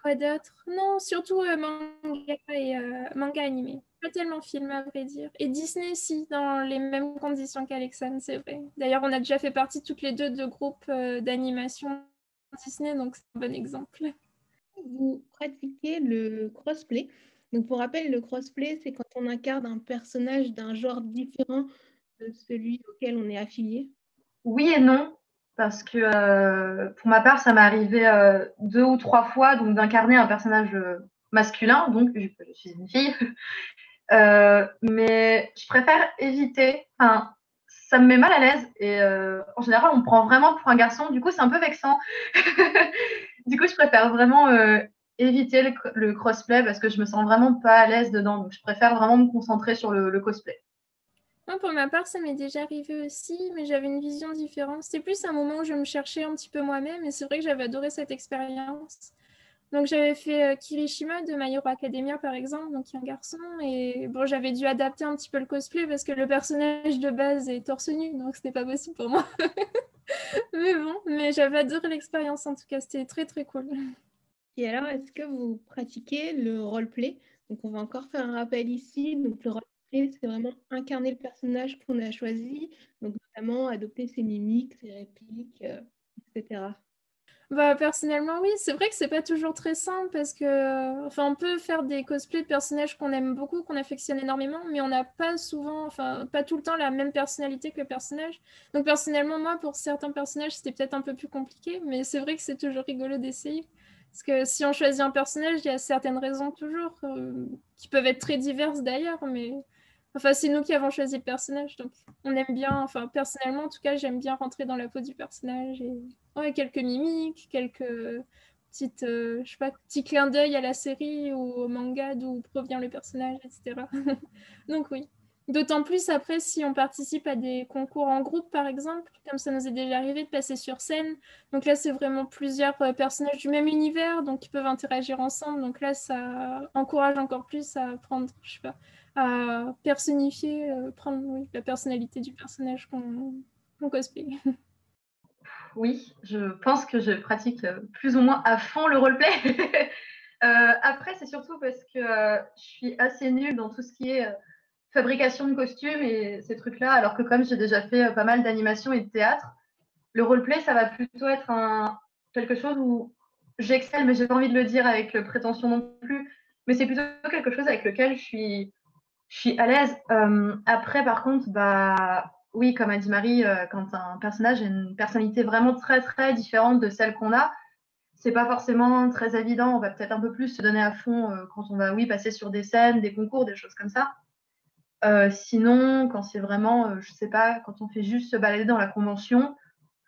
quoi d'autre? Non, surtout euh, manga et manga animé. Pas tellement film, à vrai dire. Et Disney, si, dans les mêmes conditions qu'Alexandre, c'est vrai. D'ailleurs, on a déjà fait partie toutes les deux de groupes d'animation Disney, donc c'est un bon exemple. Vous pratiquez le crossplay? Donc, pour rappel, le crossplay, c'est quand on incarne un personnage d'un genre différent celui auquel on est affilié? Oui et non, parce que euh, pour ma part, ça m'est arrivé euh, deux ou trois fois donc d'incarner un personnage euh, masculin, donc je, suis une fille. (laughs) mais je préfère éviter. Enfin, ça me met mal à l'aise et en général, on me prend vraiment pour un garçon. Du coup, c'est un peu vexant. (laughs) du coup, je préfère vraiment éviter le, crossplay parce que je me sens vraiment pas à l'aise dedans. Donc, je préfère vraiment me concentrer sur le cosplay. Moi, pour ma part, ça m'est déjà arrivé aussi, mais j'avais une vision différente. C'était plus un moment où je me cherchais un petit peu moi-même, et c'est vrai que j'avais adoré cette expérience. Donc, j'avais fait euh, Kirishima de My Hero Academia, par exemple, donc un garçon, et bon, j'avais dû adapter un petit peu le cosplay parce que le personnage de base est torse nu, donc c'était pas possible pour moi. (laughs) mais bon, mais j'avais adoré l'expérience en tout cas, c'était très très cool. Et alors, est-ce que vous pratiquez le roleplay? Donc, on va encore faire un rappel ici. Donc, le c'est vraiment incarner le personnage qu'on a choisi, donc notamment adopter ses mimiques, ses répliques, euh, etc. Bah, personnellement, oui, c'est vrai que c'est pas toujours très simple parce que, enfin, on peut faire des cosplays de personnages qu'on aime beaucoup, qu'on affectionne énormément, mais on n'a pas souvent, enfin, pas tout le temps la même personnalité que le personnage. Donc, personnellement, moi, pour certains personnages, c'était peut-être un peu plus compliqué, mais c'est vrai que c'est toujours rigolo d'essayer. Parce que si on choisit un personnage, il y a certaines raisons toujours, euh, qui peuvent être très diverses d'ailleurs, mais Enfin, c'est nous qui avons choisi le personnage, donc on aime bien, enfin, personnellement, en tout cas, j'aime bien rentrer dans la peau du personnage et quelques mimiques, quelques petites, euh, je sais pas, petits clins d'œil à la série ou au manga d'où provient le personnage, etc. (laughs) donc oui. D'autant plus après si on participe à des concours en groupe, par exemple, comme ça nous est déjà arrivé de passer sur scène. Donc là, c'est vraiment plusieurs euh, personnages du même univers, donc qui peuvent interagir ensemble. Donc là, ça encourage encore plus à prendre, je sais pas, à personnifier, euh, prendre la personnalité du personnage qu'on cosplay. (laughs) Oui, je pense que je pratique euh, plus ou moins à fond le roleplay. (laughs) euh, après, c'est surtout parce que euh, je suis assez nulle dans tout ce qui est fabrication de costumes et ces trucs-là, alors que comme j'ai déjà fait pas mal d'animation et de théâtre, le roleplay, ça va plutôt être un, quelque chose où j'excelle, mais j'ai pas envie de le dire avec prétention non plus, mais c'est plutôt quelque chose avec lequel je suis je suis à l'aise. Euh, après, par contre, bah, oui, comme a dit Marie, euh, quand un personnage a une personnalité vraiment très, très différente de celle qu'on a, c'est pas forcément très évident. On va peut-être un peu plus se donner à fond euh, quand on va, oui, passer sur des scènes, des concours, des choses comme ça. sinon, quand c'est vraiment, je sais pas, quand on fait juste se balader dans la convention,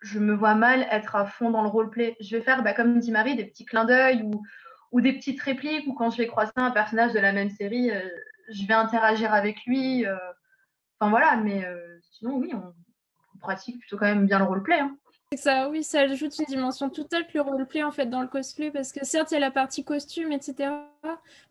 je me vois mal être à fond dans le roleplay. Je vais faire, bah, comme dit Marie, des petits clins d'œil ou, ou des petites répliques, ou quand je vais croiser un personnage de la même série, je vais interagir avec lui. Euh, enfin voilà, mais euh, sinon, oui, on, pratique plutôt quand même bien le roleplay. Hein. Ça, oui, ça ajoute une dimension tout autre le roleplay en fait dans le cosplay parce que certes il y a la partie costume etc.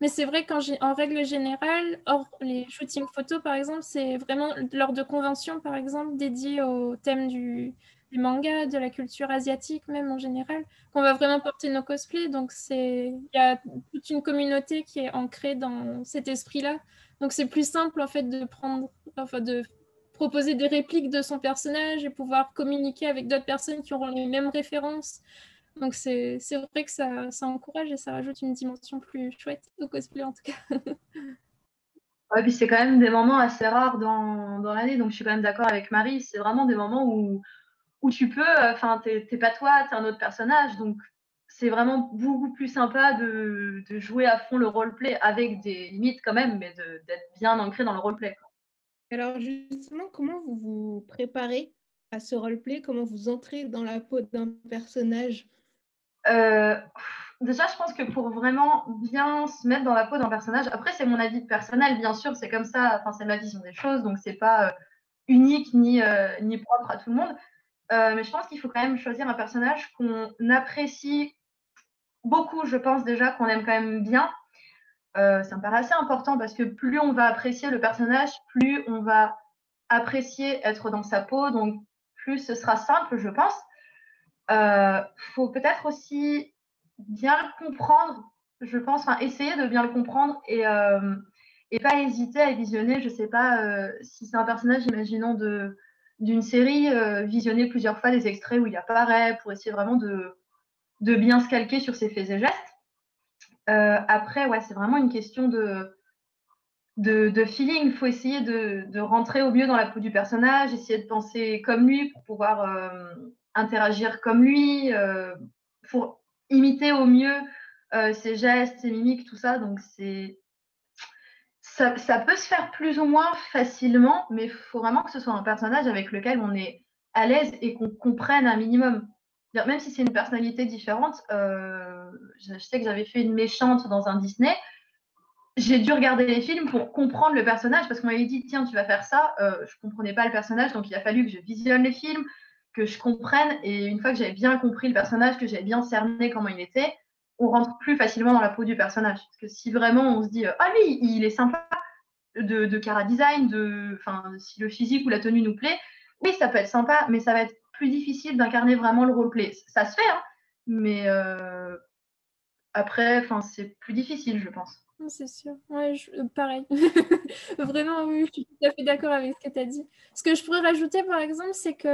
Mais c'est vrai qu'en règle générale, hors les shootings photos par exemple, c'est vraiment lors de conventions par exemple dédiées au thème du, du manga, de la culture asiatique même en général, qu'on va vraiment porter nos cosplays. Donc c'est il y a toute une communauté qui est ancrée dans cet esprit-là. Donc c'est plus simple en fait de prendre, enfin de proposer des répliques de son personnage et pouvoir communiquer avec d'autres personnes qui auront les mêmes références. Donc c'est vrai que ça, ça encourage et ça rajoute une dimension plus chouette au cosplay en tout cas. (laughs) Ouais, puis c'est quand même des moments assez rares dans, dans l'année, donc je suis quand même d'accord avec Marie. C'est vraiment des moments où, où tu peux, enfin, t'es pas toi, t'es un autre personnage, donc c'est vraiment beaucoup plus sympa de, de, jouer à fond le roleplay avec des limites quand même, mais d'être bien ancré dans le roleplay. Alors justement, comment vous vous préparez à ce roleplay? Comment vous entrez dans la peau d'un personnage? Euh, Déjà, je pense que pour vraiment bien se mettre dans la peau d'un personnage, après c'est mon avis personnel, bien sûr, c'est comme ça, enfin c'est ma vision des choses, donc c'est pas euh, unique ni, euh, ni propre à tout le monde. Mais je pense qu'il faut quand même choisir un personnage qu'on apprécie beaucoup, je pense déjà qu'on aime quand même bien. Euh, ça me paraît assez important parce que plus on va apprécier le personnage, plus on va apprécier être dans sa peau, donc plus ce sera simple, je pense. Il euh, faut peut-être aussi bien le comprendre, je pense, enfin essayer de bien le comprendre et, euh, et pas hésiter à visionner, je sais pas, si c'est un personnage, imaginons, d'une série, visionner plusieurs fois les extraits où il apparaît pour essayer vraiment de, de bien se calquer sur ses faits et gestes. Euh, après, ouais, c'est vraiment une question de, de, feeling. Il faut essayer de, rentrer au mieux dans la peau du personnage, essayer de penser comme lui pour pouvoir euh, interagir comme lui, euh, pour imiter au mieux ses gestes, ses mimiques, tout ça. Donc, c'est. Ça, peut se faire plus ou moins facilement, mais il faut vraiment que ce soit un personnage avec lequel on est à l'aise et qu'on comprenne un minimum même si c'est une personnalité différente, euh, je, sais que j'avais fait une méchante dans un Disney. J'ai dû regarder les films pour comprendre le personnage parce qu'on m'avait dit tiens tu vas faire ça. Euh, je comprenais pas le personnage donc il a fallu que je visionne les films, que je comprenne et une fois que j'avais bien compris le personnage, que j'avais bien cerné comment il était, on rentre plus facilement dans la peau du personnage. Parce que si vraiment on se dit ah lui il est sympa de, de cara design, de, si le physique ou la tenue nous plaît, oui ça peut être sympa mais ça va être plus difficile d'incarner vraiment le roleplay. Ça se fait, hein, mais euh, après, c'est plus difficile, je pense. C'est sûr. Ouais, euh, pareil. (laughs) Vraiment, oui, je suis tout à fait d'accord avec ce que tu as dit. Ce que je pourrais rajouter, par exemple, c'est que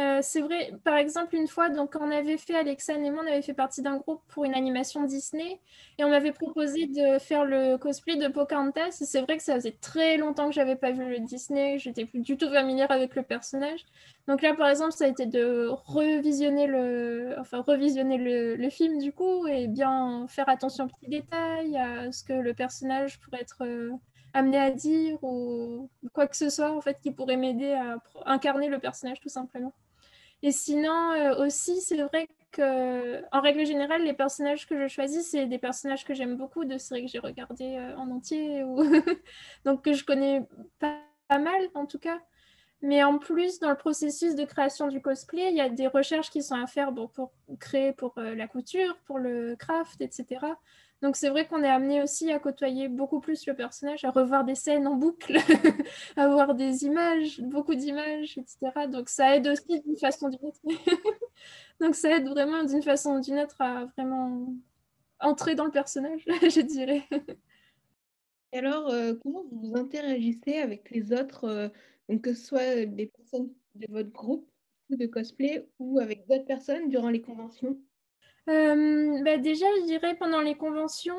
euh, c'est vrai, par exemple, une fois, donc, on avait fait, Alexandre et moi, on avait fait partie d'un groupe pour une animation Disney et on m'avait proposé de faire le cosplay de Pocahontas. C'est vrai que ça faisait très longtemps que j'avais pas vu le Disney, j'étais plus du tout familière avec le personnage. Donc là, par exemple, ça a été de revisionner le, enfin, revisionner le, film du coup et bien faire attention aux petits détails, à ce que le personnage pourrait être euh, amené à dire ou quoi que ce soit en fait qui pourrait m'aider à incarner le personnage tout simplement. Et sinon euh, aussi, c'est vrai que en règle générale, les personnages que je choisis, c'est des personnages que j'aime beaucoup de séries que j'ai regardées euh, en entier ou (laughs) donc que je connais pas mal en tout cas. Mais en plus, dans le processus de création du cosplay, il y a des recherches qui sont à faire pour créer pour la couture, pour le craft, etc. Donc c'est vrai qu'on est amené aussi à côtoyer beaucoup plus le personnage, à revoir des scènes en boucle, (laughs) à voir des images, beaucoup d'images, etc. Donc ça aide aussi d'une façon ou d'une autre. (laughs) Donc ça aide vraiment d'une façon ou d'une autre à vraiment entrer dans le personnage, (laughs) je dirais. Et alors, euh, comment vous interagissez avec les autres, euh, donc que ce soit des personnes de votre groupe de cosplay ou avec d'autres personnes durant les conventions? Euh, bah déjà, je dirais pendant les conventions,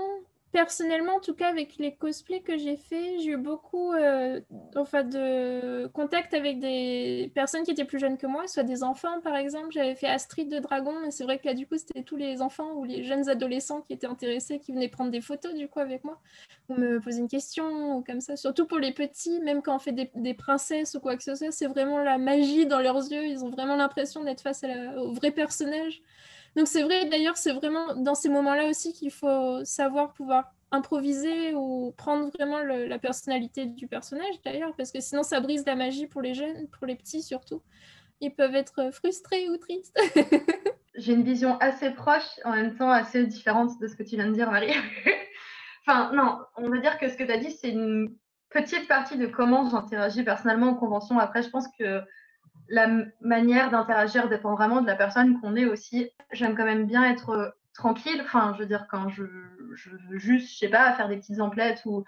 personnellement, en tout cas avec les cosplays que j'ai fait, j'ai eu beaucoup euh, de contact avec des personnes qui étaient plus jeunes que moi, soit des enfants par exemple. J'avais fait Astrid de Dragon, et c'est vrai que là, du coup, c'était tous les enfants ou les jeunes adolescents qui étaient intéressés, qui venaient prendre des photos du coup avec moi, ou me poser une question, ou comme ça. Surtout pour les petits, même quand on fait des, des princesses ou quoi que ce soit, c'est vraiment la magie dans leurs yeux. Ils ont vraiment l'impression d'être face à au vrai personnage. Donc c'est vrai, d'ailleurs, c'est vraiment dans ces moments-là aussi qu'il faut savoir pouvoir improviser ou prendre vraiment la personnalité du personnage, d'ailleurs, parce que sinon ça brise la magie pour les jeunes, pour les petits surtout. Ils peuvent être frustrés ou tristes. (laughs) J'ai une vision assez proche, en même temps assez différente de ce que tu viens de dire, Marie. (laughs) enfin, non, on va dire que ce que tu as dit, c'est une petite partie de comment j'interagis personnellement en convention. Après, je pense que la manière d'interagir dépend vraiment de la personne qu'on est aussi. J'aime quand même bien être euh, tranquille. Enfin, je veux dire, quand je, veux juste, je sais pas, faire des petites emplettes ou,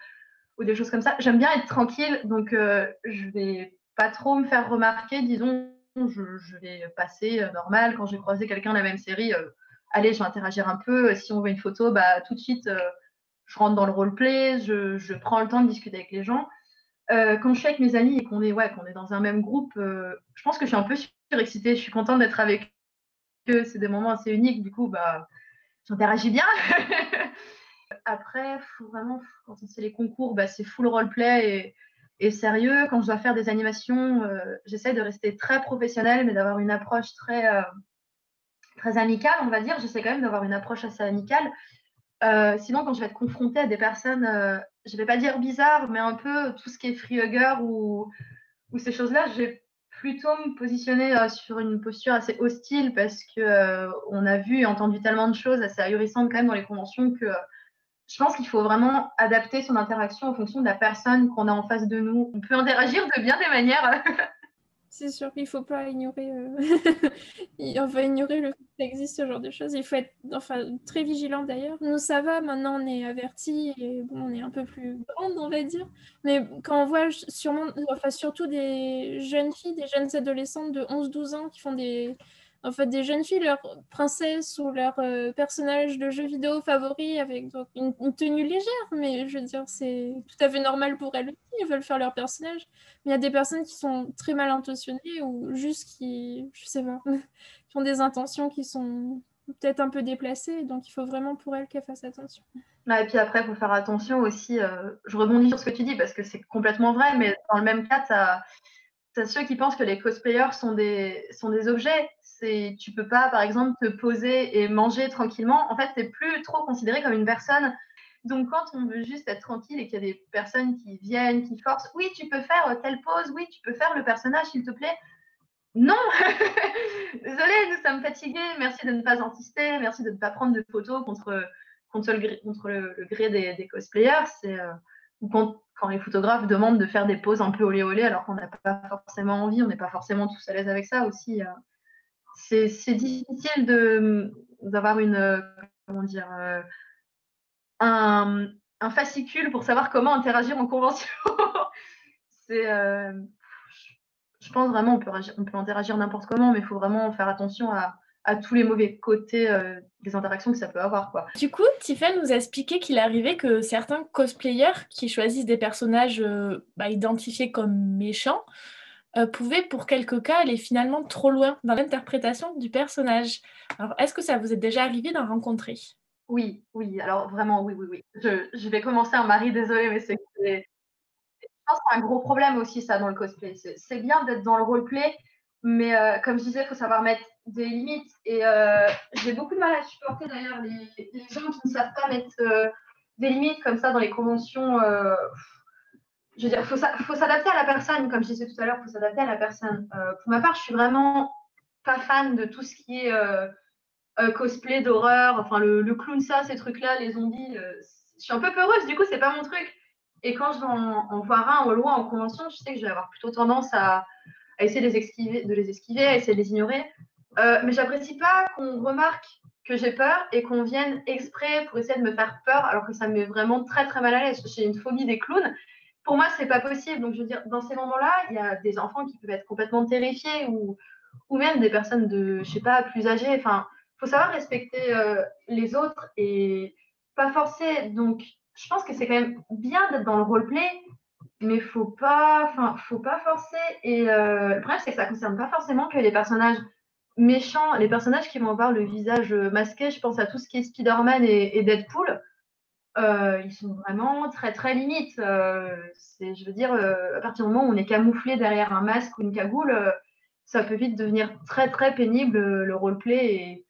ou des choses comme ça, j'aime bien être tranquille. Donc, euh, je vais pas trop me faire remarquer. Disons, je, vais passer euh, normal. Quand j'ai croisé quelqu'un de la même série, allez, je vais interagir un peu. Si on veut une photo, bah, tout de suite, je rentre dans le roleplay, je, je prends le temps de discuter avec les gens. Quand je suis avec mes amis et qu'on est, qu'on est dans un même groupe, je pense que je suis un peu surexcitée. Je suis contente d'être avec eux. C'est des moments assez uniques. Du coup, bah, j'interagis bien. (laughs) Après, faut vraiment, quand c'est les concours, bah, c'est full roleplay et, et, sérieux. Quand je dois faire des animations, euh, j'essaie de rester très professionnelle, mais d'avoir une approche très, euh, très amicale, on va dire. J'essaie quand même d'avoir une approche assez amicale. Euh, sinon, quand je vais être confrontée à des personnes, je ne vais pas dire bizarres, mais un peu tout ce qui est free hugger ou, ou ces choses-là, je vais plutôt me positionner sur une posture assez hostile parce que on a vu et entendu tellement de choses assez ahurissantes quand même dans les conventions que je pense qu'il faut vraiment adapter son interaction en fonction de la personne qu'on a en face de nous. On peut interagir de bien des manières. (laughs) C'est sûr qu'il ne faut pas ignorer, euh... (laughs) va ignorer le fait qu'il existe ce genre de choses. Il faut être enfin, très vigilant d'ailleurs. Nous, ça va, maintenant on est avertis et bon, on est un peu plus grande, on va dire. Mais quand on voit sûrement, enfin, surtout des jeunes filles, des jeunes adolescentes de 11-12 ans qui font des, en fait des jeunes filles, leur princesse ou leur euh, personnage de jeu vidéo favori avec une, tenue légère, mais je veux dire, c'est tout à fait normal pour elles aussi, elles veulent faire leur personnage. Mais il y a des personnes qui sont très mal intentionnées ou juste qui, je sais pas, (laughs) qui ont des intentions qui sont peut-être un peu déplacées, donc il faut vraiment pour elles qu'elles fassent attention. et puis après, il faut faire attention aussi, euh, je rebondis sur ce que tu dis parce que c'est complètement vrai, mais dans le même cas, tu as ceux qui pensent que les cosplayers sont des, sont des objets. C'est, tu peux pas, par exemple, te poser et manger tranquillement. En fait, tu n'es plus trop considéré comme une personne. Donc, quand on veut juste être tranquille et qu'il y a des personnes qui viennent, qui forcent, oui, tu peux faire telle pose, oui, tu peux faire le personnage, s'il te plaît. Non (laughs) Désolée, nous sommes fatigués. Merci de ne pas insister. Merci de ne pas prendre de photos contre, contre, le, contre le, gré des, cosplayers. C'est, euh, quand, les photographes demandent de faire des poses un peu olé olé alors qu'on n'a pas forcément envie, on n'est pas forcément tous à l'aise avec ça aussi. Euh. C'est difficile d'avoir une comment dire euh, un, fascicule pour savoir comment interagir en convention. (laughs) C'est euh, je pense vraiment on peut, interagir n'importe comment, mais il faut vraiment faire attention à, tous les mauvais côtés euh, des interactions que ça peut avoir. Du coup, Tiffany nous a expliqué qu'il arrivait que certains cosplayers qui choisissent des personnages bah, identifiés comme méchants euh, pouvaient, pour quelques cas, aller finalement trop loin dans l'interprétation du personnage. Alors, est-ce que ça vous est déjà arrivé d'en rencontrer? Oui, oui, alors vraiment, oui, oui, oui. Je, vais commencer un mari, désolé, mais c'est. Je pense que c'est un gros problème aussi, ça, dans le cosplay. C'est bien d'être dans le roleplay, mais comme je disais, il faut savoir mettre des limites. Et euh, j'ai beaucoup de mal à supporter d'ailleurs les, les, gens qui ne savent pas mettre euh, des limites comme ça dans les conventions. Euh, je veux dire, il faut, s'adapter à la personne, comme je disais tout à l'heure, faut s'adapter à la personne. pour ma part, je suis vraiment pas fan de tout ce qui est cosplay d'horreur, enfin le, clown, ça, ces trucs-là, les zombies. je suis un peu peureuse, du coup, c'est pas mon truc. Et quand je vais en, voir un au loin en convention, je sais que je vais avoir plutôt tendance à, essayer de les, esquiver, de les esquiver, à essayer de les ignorer. Euh, mais j'apprécie pas qu'on remarque que j'ai peur et qu'on vienne exprès pour essayer de me faire peur alors que ça me met vraiment très très mal à l'aise. J'ai une phobie des clowns. Pour moi, c'est pas possible. Donc, je veux dire, dans ces moments-là, il y a des enfants qui peuvent être complètement terrifiés ou, ou même des personnes de, je sais pas, plus âgées. Enfin, faut savoir respecter euh, les autres et pas forcer. Donc, je pense que c'est quand même bien d'être dans le roleplay, mais faut pas, enfin, faut pas forcer. Et euh, le problème, c'est que ça concerne pas forcément que les personnages méchants, les personnages qui vont avoir le visage masqué, je pense à tout ce qui est Spider-Man et, Deadpool, euh, ils sont vraiment très très limites. Euh, je veux dire, euh, à partir du moment où on est camouflé derrière un masque ou une cagoule, ça peut vite devenir très très pénible le roleplay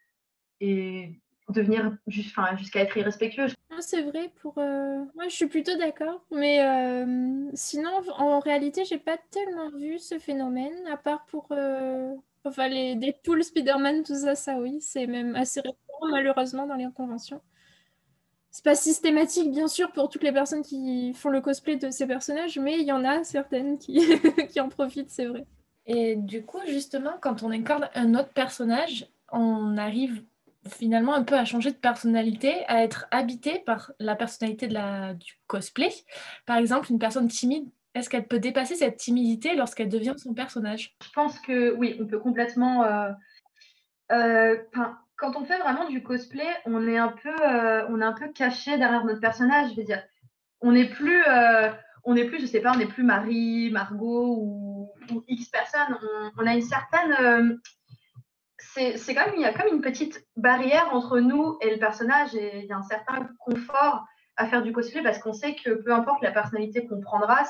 et, devenir jusqu'à être irrespectueux. C'est vrai, pour moi je suis plutôt d'accord, mais sinon en réalité j'ai pas tellement vu ce phénomène, à part pour Enfin, les Deadpool, Spider-Man, tout ça, ça oui, c'est même assez récurrent malheureusement dans les conventions. C'est pas systématique, bien sûr, pour toutes les personnes qui font le cosplay de ces personnages, mais il y en a certaines qui, (laughs) qui en profitent, c'est vrai. Et du coup, justement, quand on incarne un autre personnage, on arrive finalement un peu à changer de personnalité, à être habité par la personnalité de la, du cosplay. Par exemple, une personne timide est-ce qu'elle peut dépasser cette timidité lorsqu'elle devient son personnage? Je pense que oui, on peut complètement. Euh, euh, quand on fait vraiment du cosplay, on est un peu, on est un peu caché derrière notre personnage. On n'est plus, on n'est plus, je sais pas, on n'est plus Marie, Margot ou, X personnes. On, a une certaine, c'est comme il y a comme une petite barrière entre nous et le personnage et il y a un certain confort à faire du cosplay parce qu'on sait que peu importe la personnalité qu'on prendra,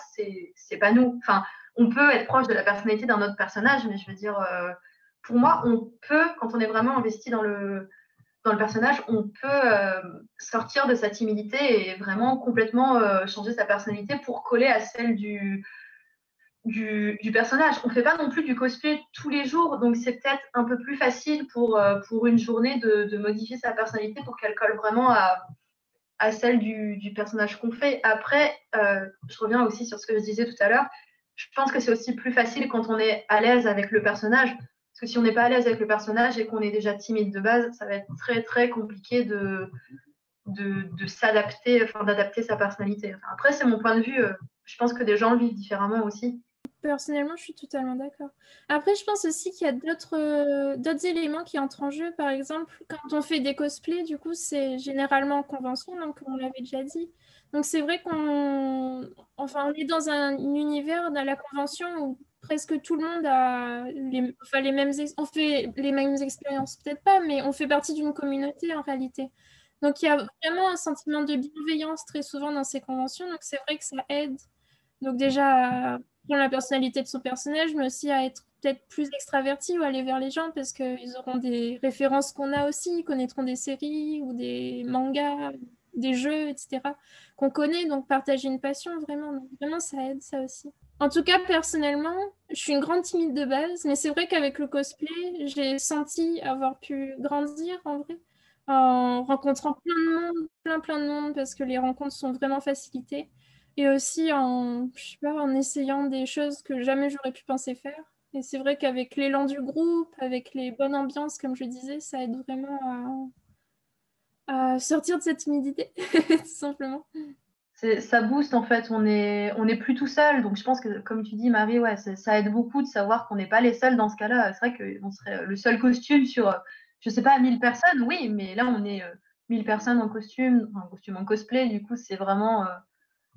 c'est pas nous. Enfin, on peut être proche de la personnalité d'un autre personnage, mais je veux dire, euh, pour moi, on peut, quand on est vraiment investi dans le, dans le personnage, on peut euh, sortir de sa timidité et vraiment complètement euh, changer sa personnalité pour coller à celle du, du, personnage. On ne fait pas non plus du cosplay tous les jours, donc c'est peut-être un peu plus facile pour, pour une journée de, de modifier sa personnalité pour qu'elle colle vraiment à, à celle du, personnage qu'on fait. Après, euh, je reviens aussi sur ce que je disais tout à l'heure. Je pense que c'est aussi plus facile quand on est à l'aise avec le personnage. Parce que si on n'est pas à l'aise avec le personnage et qu'on est déjà timide de base, ça va être très très compliqué de, de, s'adapter, enfin d'adapter sa personnalité. après, c'est mon point de vue. Euh, je pense que des gens le vivent différemment aussi. Personnellement, je suis totalement d'accord. Après, je pense aussi qu'il y a d'autres euh, éléments qui entrent en jeu. Par exemple, quand on fait des cosplays, du coup, c'est généralement en convention, donc on l'avait déjà dit. Donc c'est vrai qu'on enfin, on est dans un univers, dans la convention, où presque tout le monde a les, enfin, les mêmes... On fait les mêmes expériences, peut-être pas, mais on fait partie d'une communauté en réalité. Donc il y a vraiment un sentiment de bienveillance très souvent dans ces conventions, donc c'est vrai que ça aide. Donc déjà la personnalité de son personnage, mais aussi à être peut-être plus extraverti ou aller vers les gens parce qu'ils auront des références qu'on a aussi, ils connaîtront des séries ou des mangas, des jeux, etc. qu'on connaît, donc partager une passion, vraiment, vraiment ça aide ça aussi. En tout cas, personnellement, je suis une grande timide de base, mais c'est vrai qu'avec le cosplay, j'ai senti avoir pu grandir en vrai, en rencontrant plein de monde, plein plein de monde, parce que les rencontres sont vraiment facilitées et aussi en, je sais pas, en essayant des choses que jamais j'aurais pu penser faire. Et c'est vrai qu'avec l'élan du groupe, avec les bonnes ambiances, comme je disais, ça aide vraiment à, à sortir de cette timidité, (laughs) tout simplement. Ça booste en fait, on est, on est plus tout seul. Donc je pense que, comme tu dis, Marie, ouais, ça aide beaucoup de savoir qu'on n'est pas les seuls dans ce cas-là. C'est vrai qu'on serait le seul costume sur, je sais pas, 1000 personnes, oui, mais là on est 1000 euh, personnes en costume, en costume en cosplay. Du coup, c'est vraiment. Euh,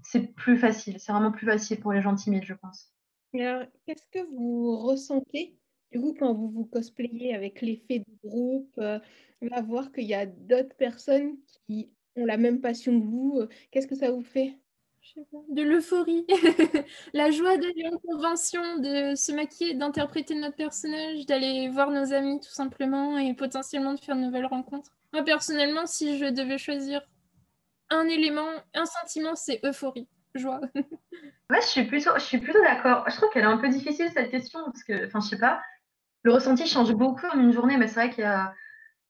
c'est plus facile. C'est vraiment plus facile pour les gens timides, je pense. Alors, qu'est-ce que vous ressentez du coup quand vous vous cosplayez avec l'effet de groupe, euh, voir qu'il y a d'autres personnes qui ont la même passion que vous, euh, qu'est-ce que ça vous fait? De l'euphorie, (laughs) la joie d'aller en convention, de se maquiller, d'interpréter notre personnage, d'aller voir nos amis tout simplement et potentiellement de faire de nouvelles rencontres. Moi personnellement, si je devais choisir un élément, un sentiment, c'est euphorie, joie. (laughs) ouais, je suis plutôt, je suis plutôt d'accord. Je trouve qu'elle est un peu difficile cette question parce que, enfin, je sais pas, le ressenti change beaucoup en une journée, mais c'est vrai qu'il y a,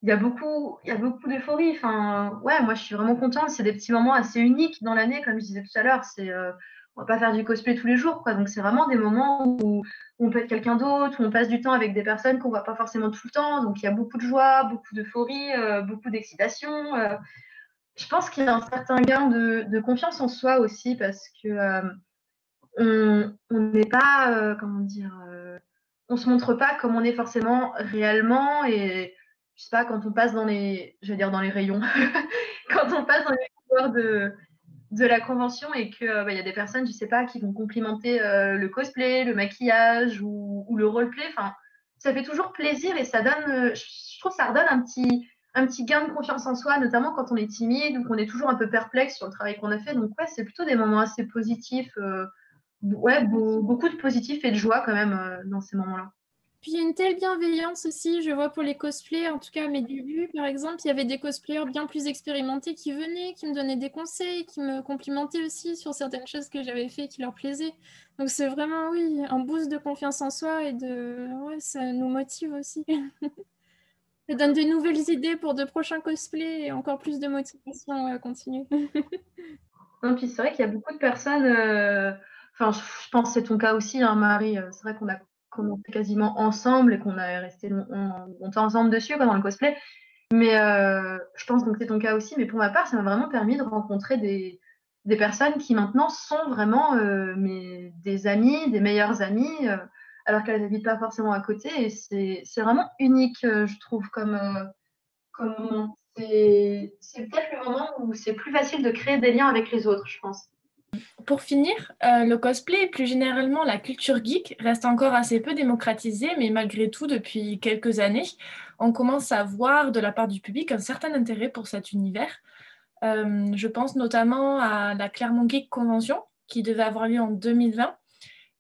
il y a beaucoup, beaucoup d'euphorie. Enfin, ouais, moi, je suis vraiment contente. C'est des petits moments assez uniques dans l'année, comme je disais tout à l'heure. C'est, euh, on va pas faire du cosplay tous les jours, quoi. Donc, c'est vraiment des moments où, on peut être quelqu'un d'autre, où on passe du temps avec des personnes qu'on voit pas forcément tout le temps. Donc, il y a beaucoup de joie, beaucoup d'euphorie, euh, beaucoup d'excitation. Euh, je pense qu'il y a un certain gain de, confiance en soi aussi parce que euh, on n'est pas, comment dire, on se montre pas comme on est forcément réellement et je sais pas quand on passe dans les, je veux dire dans les rayons, (laughs) quand on passe dans les couloirs de de la convention et que bah, y a des personnes, je sais pas, qui vont complimenter le cosplay, le maquillage ou, le roleplay. Enfin, ça fait toujours plaisir et ça donne, je trouve, ça redonne un petit un petit gain de confiance en soi, notamment quand on est timide ou qu'on est toujours un peu perplexe sur le travail qu'on a fait. Donc ouais, c'est plutôt des moments assez positifs. Euh, ouais, beaucoup de positifs et de joie quand même euh, dans ces moments-là. Puis il y a une telle bienveillance aussi, je vois pour les cosplays, en tout cas à mes débuts par exemple, il y avait des cosplayers bien plus expérimentés qui venaient, qui me donnaient des conseils, qui me complimentaient aussi sur certaines choses que j'avais fait qui leur plaisaient. Donc c'est vraiment, oui, un boost de confiance en soi et de... Ouais, ça nous motive aussi. (laughs) Ça donne de nouvelles idées pour de prochains cosplays et encore plus de motivation à continuer. (laughs) non, puis c'est vrai qu'il y a beaucoup de personnes. Euh, enfin, je pense que c'est ton cas aussi, hein, Marie. Euh, c'est vrai qu'on a commencé quasiment ensemble et qu'on a resté longtemps ensemble dessus dans le cosplay. Mais euh, je pense que c'est ton cas aussi. Mais pour ma part, ça m'a vraiment permis de rencontrer des, des personnes qui maintenant sont vraiment mes, des amis, des meilleurs amis alors qu'elles n'habitent pas forcément à côté. Et c'est vraiment unique, euh, je trouve, comme, euh, comme moment. C'est peut-être le moment où c'est plus facile de créer des liens avec les autres, je pense. Pour finir, euh, le cosplay et plus généralement la culture geek reste encore assez peu démocratisée, mais malgré tout, depuis quelques années, on commence à voir de la part du public un certain intérêt pour cet univers. Euh, je pense notamment à la Clermont Geek Convention qui devait avoir lieu en 2020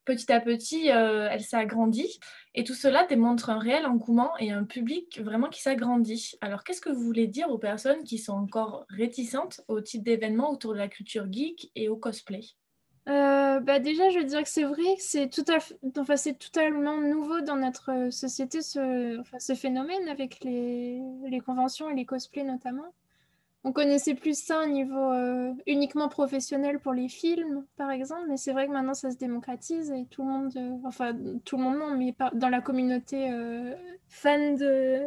petit à petit, euh, elle s'est agrandie. Et tout cela démontre un réel engouement et un public vraiment qui s'agrandit. Alors, qu'est-ce que vous voulez dire aux personnes qui sont encore réticentes au type d'événements autour de la culture geek et au cosplay? Euh, bah déjà, je veux dire que c'est vrai, c'est tout à totalement nouveau dans notre société ce phénomène avec les, les conventions et les cosplays notamment on connaissait plus ça au niveau euh, uniquement professionnel pour les films, par exemple, mais c'est vrai que maintenant ça se démocratise et tout le monde, euh, enfin tout le monde non, mais dans la communauté euh, fan de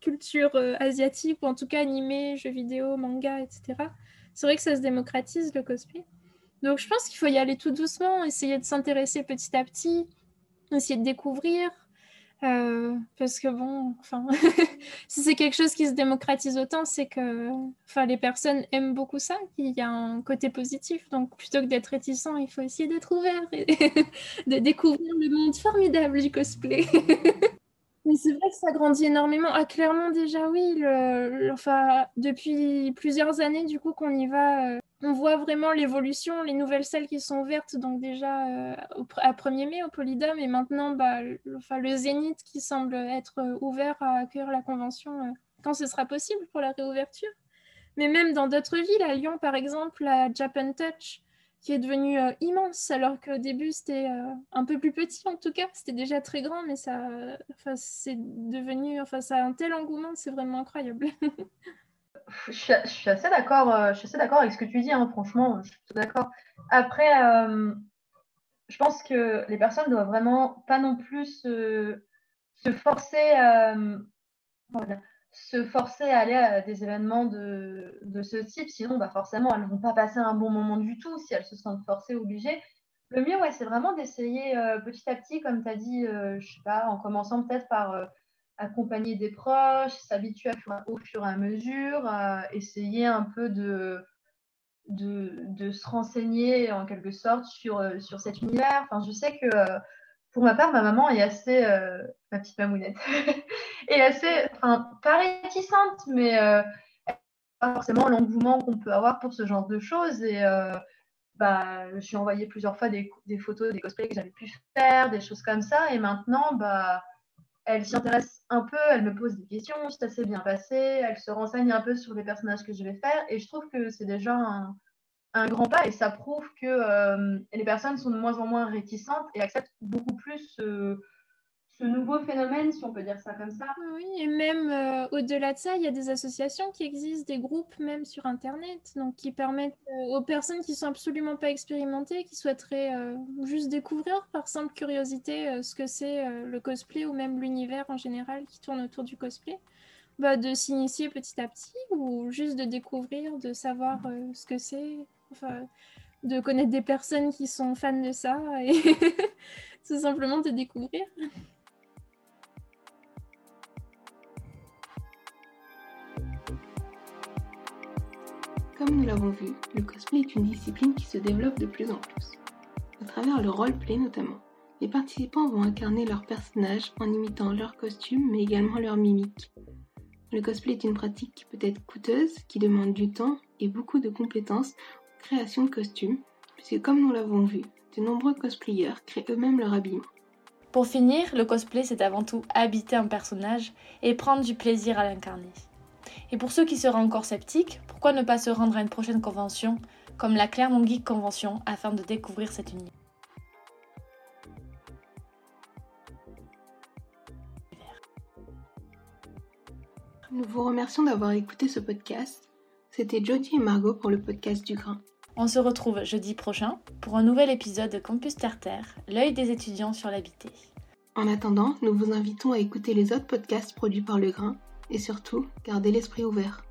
culture asiatique ou en tout cas animé, jeux vidéo, manga, etc. C'est vrai que ça se démocratise le cosplay. Donc je pense qu'il faut y aller tout doucement, essayer de s'intéresser petit à petit, essayer de découvrir, euh, parce que bon, enfin, (laughs) si c'est quelque chose qui se démocratise autant, c'est que enfin, les personnes aiment beaucoup ça, qu'il y a un côté positif. Donc plutôt que d'être réticent, il faut essayer d'être ouvert et (laughs) de découvrir le monde formidable du cosplay. (laughs) Mais c'est vrai que ça grandit énormément. Ah, clairement, déjà, oui. Enfin, depuis plusieurs années, du coup, qu'on y va, euh, on voit vraiment l'évolution, les nouvelles salles qui sont ouvertes. Donc, déjà, euh, à 1er mai, au Polydome, et maintenant, bah, le, enfin, le Zénith qui semble être euh, ouvert à accueillir la convention quand ce sera possible pour la réouverture. Mais même dans d'autres villes, à Lyon, par exemple, la Japan Touch, qui est devenu euh, immense, alors qu'au début c'était euh, un peu plus petit en tout cas, c'était déjà très grand, mais ça, enfin, c'est devenu, enfin, ça a un tel engouement, c'est vraiment incroyable. (laughs) je, suis, assez d'accord, euh, je suis assez d'accord avec ce que tu dis, hein, franchement, je suis d'accord. Après, je pense que les personnes doivent vraiment pas non plus se, forcer. Voilà se forcer à aller à des événements de, ce type, sinon bah forcément elles ne vont pas passer un bon moment du tout si elles se sentent forcées, obligées. Le mieux, ouais, c'est vraiment d'essayer euh, petit à petit, comme tu as dit, euh, je sais pas, en commençant peut-être par euh, accompagner des proches, s'habituer au fur et à mesure, essayer un peu de, de, se renseigner en quelque sorte sur, sur cet univers. Enfin, je sais que pour ma part, ma maman est assez, euh, ma petite mamounette, (laughs) est assez, enfin, pas réticente, mais euh, pas forcément l'engouement qu'on peut avoir pour ce genre de choses. Et euh, bah, je suis envoyé plusieurs fois des, photos des cosplays que j'avais pu faire, des choses comme ça. Et maintenant, bah, elle s'y intéresse un peu, elle me pose des questions, ça s'est bien passé, elle se renseigne un peu sur les personnages que je vais faire. Et je trouve que c'est déjà un, grand pas et ça prouve que euh, les personnes sont de moins en moins réticentes et acceptent beaucoup plus ce, nouveau phénomène, si on peut dire ça comme ça. Oui, et même euh, au-delà de ça, il y a des associations qui existent, des groupes même sur Internet, donc qui permettent euh, aux personnes qui sont absolument pas expérimentées, qui souhaiteraient juste découvrir par simple curiosité ce que c'est le cosplay ou même l'univers en général qui tourne autour du cosplay. Bah, de s'initier petit à petit ou juste de découvrir, de savoir ce que c'est, de connaître des personnes qui sont fans de ça et (laughs) tout simplement de découvrir. Comme nous l'avons vu, le cosplay est une discipline qui se développe de plus en plus. À travers le roleplay notamment, les participants vont incarner leurs personnages en imitant leurs costumes mais également leur mimique. Le cosplay est une pratique qui peut être coûteuse, qui demande du temps et beaucoup de compétences création de costumes, puisque comme nous l'avons vu, de nombreux cosplayers créent eux-mêmes leur habillement. Pour finir, le cosplay, c'est avant tout habiter un personnage et prendre du plaisir à l'incarner. Et pour ceux qui seraient encore sceptiques, pourquoi ne pas se rendre à une prochaine convention, comme la Clermont Geek Convention, afin de découvrir cette univers Nous vous remercions d'avoir écouté ce podcast. C'était Jodie et Margot pour le podcast du Grain. On se retrouve jeudi prochain pour un nouvel épisode de Campus Terre, l'œil des étudiants sur l'habité. En attendant, nous vous invitons à écouter les autres podcasts produits par Le Grain et surtout, gardez l'esprit ouvert.